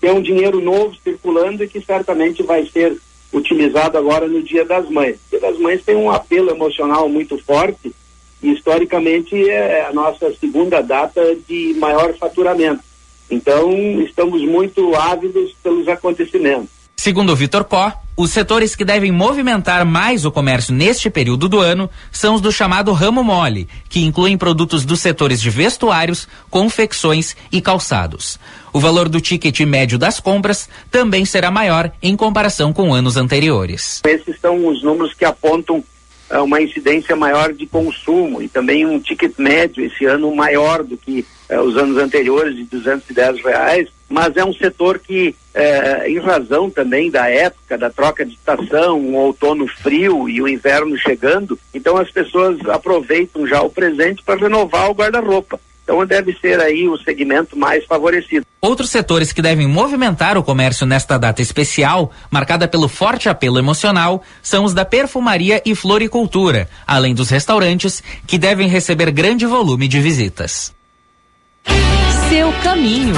que é um dinheiro novo circulando e que certamente vai ser utilizado agora no Dia das Mães. O Dia das Mães tem um apelo emocional muito forte e historicamente é a nossa segunda data de maior faturamento. Então, estamos muito ávidos pelos acontecimentos. Segundo o Vitor Có, os setores que devem movimentar mais o comércio neste período do ano são os do chamado ramo mole, que incluem produtos dos setores de vestuários, confecções e calçados. O valor do ticket médio das compras também será maior em comparação com anos anteriores. Esses são os números que apontam ah, uma incidência maior de consumo e também um ticket médio esse ano maior do que eh, os anos anteriores de 210 reais, mas é um setor que, eh, em razão também da época da troca de estação, um outono frio e o inverno chegando, então as pessoas aproveitam já o presente para renovar o guarda-roupa. Então deve ser aí o segmento mais favorecido. Outros setores que devem movimentar o comércio nesta data especial, marcada pelo forte apelo emocional, são os da perfumaria e floricultura, além dos restaurantes, que devem receber grande volume de visitas. Seu caminho.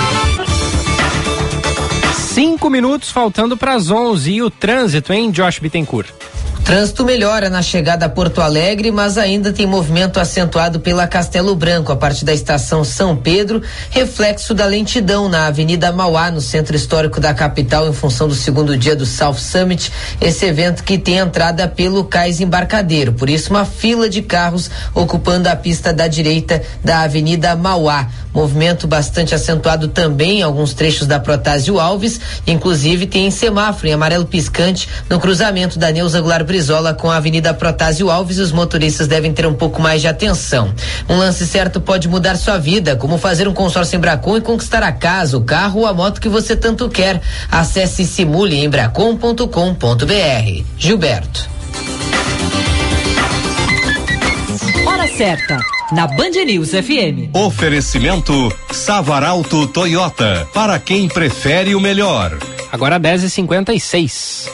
Cinco minutos faltando para as 11 e o trânsito, hein, Josh Bittencourt? Trânsito melhora na chegada a Porto Alegre, mas ainda tem movimento acentuado pela Castelo Branco, a partir da estação São Pedro, reflexo da lentidão na Avenida Mauá, no centro histórico da capital, em função do segundo dia do South Summit, esse evento que tem entrada pelo cais embarcadeiro. Por isso, uma fila de carros ocupando a pista da direita da Avenida Mauá. Movimento bastante acentuado também em alguns trechos da Protásio Alves, inclusive tem semáforo em amarelo piscante no cruzamento da Neuza Goulart Brizola com a Avenida Protásio Alves os motoristas devem ter um pouco mais de atenção. Um lance certo pode mudar sua vida, como fazer um consórcio em Bracon e conquistar a casa, o carro ou a moto que você tanto quer. Acesse simule em bracon.com.br. Gilberto. Hora certa, na Band News FM. Oferecimento Savaralto Toyota, para quem prefere o melhor. Agora 10h56.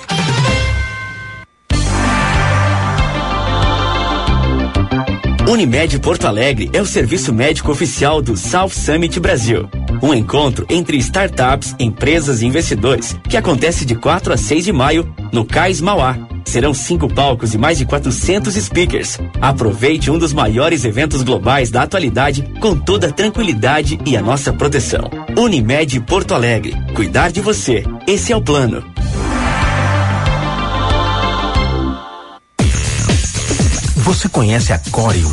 Unimed Porto Alegre é o serviço médico oficial do South Summit Brasil. Um encontro entre startups, empresas e investidores que acontece de 4 a 6 de maio no Cais Mauá. Serão cinco palcos e mais de 400 speakers. Aproveite um dos maiores eventos globais da atualidade com toda a tranquilidade e a nossa proteção. Unimed Porto Alegre. Cuidar de você. Esse é o plano. Você conhece a Corium?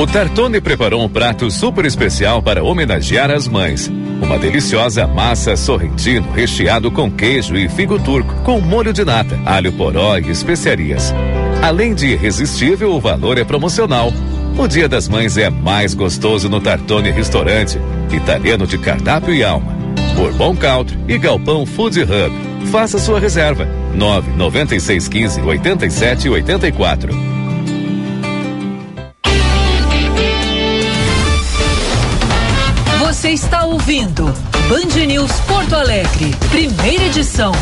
O Tartone preparou um prato super especial para homenagear as mães. Uma deliciosa massa sorrentino recheado com queijo e figo turco, com molho de nata, alho poró e especiarias. Além de irresistível, o valor é promocional. O Dia das Mães é mais gostoso no Tartone Restaurante, italiano de cardápio e alma. Bourbon Country e Galpão Food Hub. Faça sua reserva. 99615 8784. Você está ouvindo Band News Porto Alegre, primeira edição.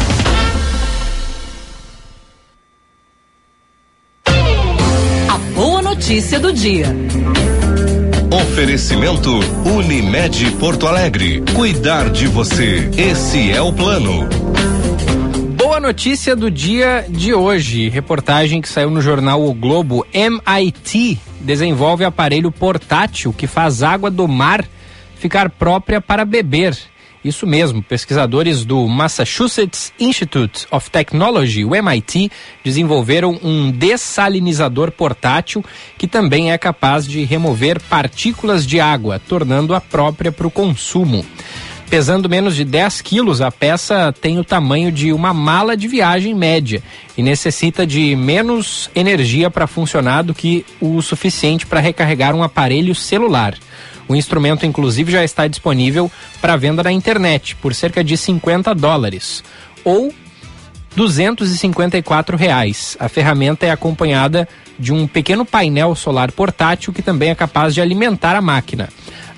A boa notícia do dia. Oferecimento Unimed Porto Alegre. Cuidar de você. Esse é o plano. Boa notícia do dia de hoje. Reportagem que saiu no jornal O Globo. MIT desenvolve aparelho portátil que faz água do mar ficar própria para beber. Isso mesmo, pesquisadores do Massachusetts Institute of Technology, o MIT, desenvolveram um dessalinizador portátil que também é capaz de remover partículas de água, tornando-a própria para o consumo. Pesando menos de 10 quilos, a peça tem o tamanho de uma mala de viagem média e necessita de menos energia para funcionar do que o suficiente para recarregar um aparelho celular. O instrumento, inclusive, já está disponível para venda na internet por cerca de 50 dólares ou 254 reais. A ferramenta é acompanhada de um pequeno painel solar portátil que também é capaz de alimentar a máquina.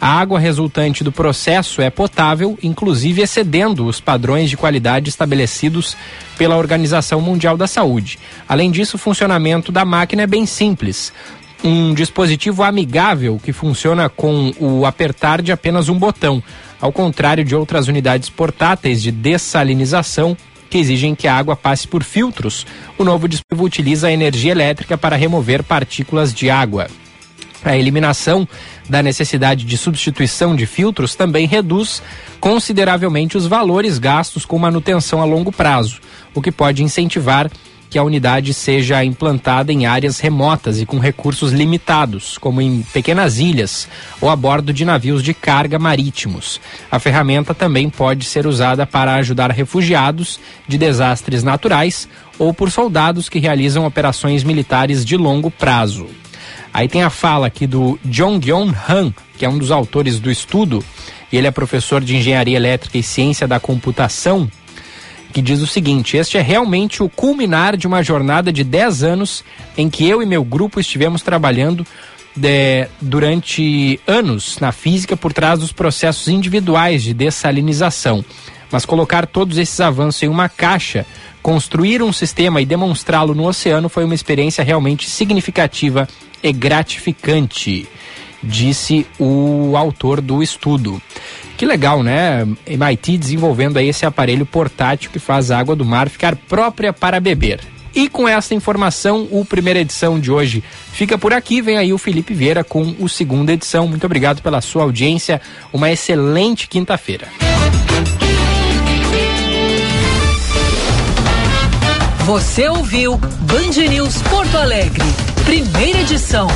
A água resultante do processo é potável, inclusive excedendo os padrões de qualidade estabelecidos pela Organização Mundial da Saúde. Além disso, o funcionamento da máquina é bem simples um dispositivo amigável que funciona com o apertar de apenas um botão, ao contrário de outras unidades portáteis de dessalinização que exigem que a água passe por filtros. O novo dispositivo utiliza a energia elétrica para remover partículas de água. A eliminação da necessidade de substituição de filtros também reduz consideravelmente os valores gastos com manutenção a longo prazo, o que pode incentivar que a unidade seja implantada em áreas remotas e com recursos limitados, como em pequenas ilhas ou a bordo de navios de carga marítimos. A ferramenta também pode ser usada para ajudar refugiados de desastres naturais ou por soldados que realizam operações militares de longo prazo. Aí tem a fala aqui do Jong-Yeon Han, que é um dos autores do estudo, e ele é professor de Engenharia Elétrica e Ciência da Computação que diz o seguinte: Este é realmente o culminar de uma jornada de 10 anos em que eu e meu grupo estivemos trabalhando de, durante anos na física por trás dos processos individuais de dessalinização. Mas colocar todos esses avanços em uma caixa, construir um sistema e demonstrá-lo no oceano foi uma experiência realmente significativa e gratificante, disse o autor do estudo. Que legal, né? MIT desenvolvendo aí esse aparelho portátil que faz a água do mar ficar própria para beber. E com essa informação, o primeira edição de hoje fica por aqui. Vem aí o Felipe Vieira com o segunda edição. Muito obrigado pela sua audiência. Uma excelente quinta-feira. Você ouviu Band News Porto Alegre, primeira edição.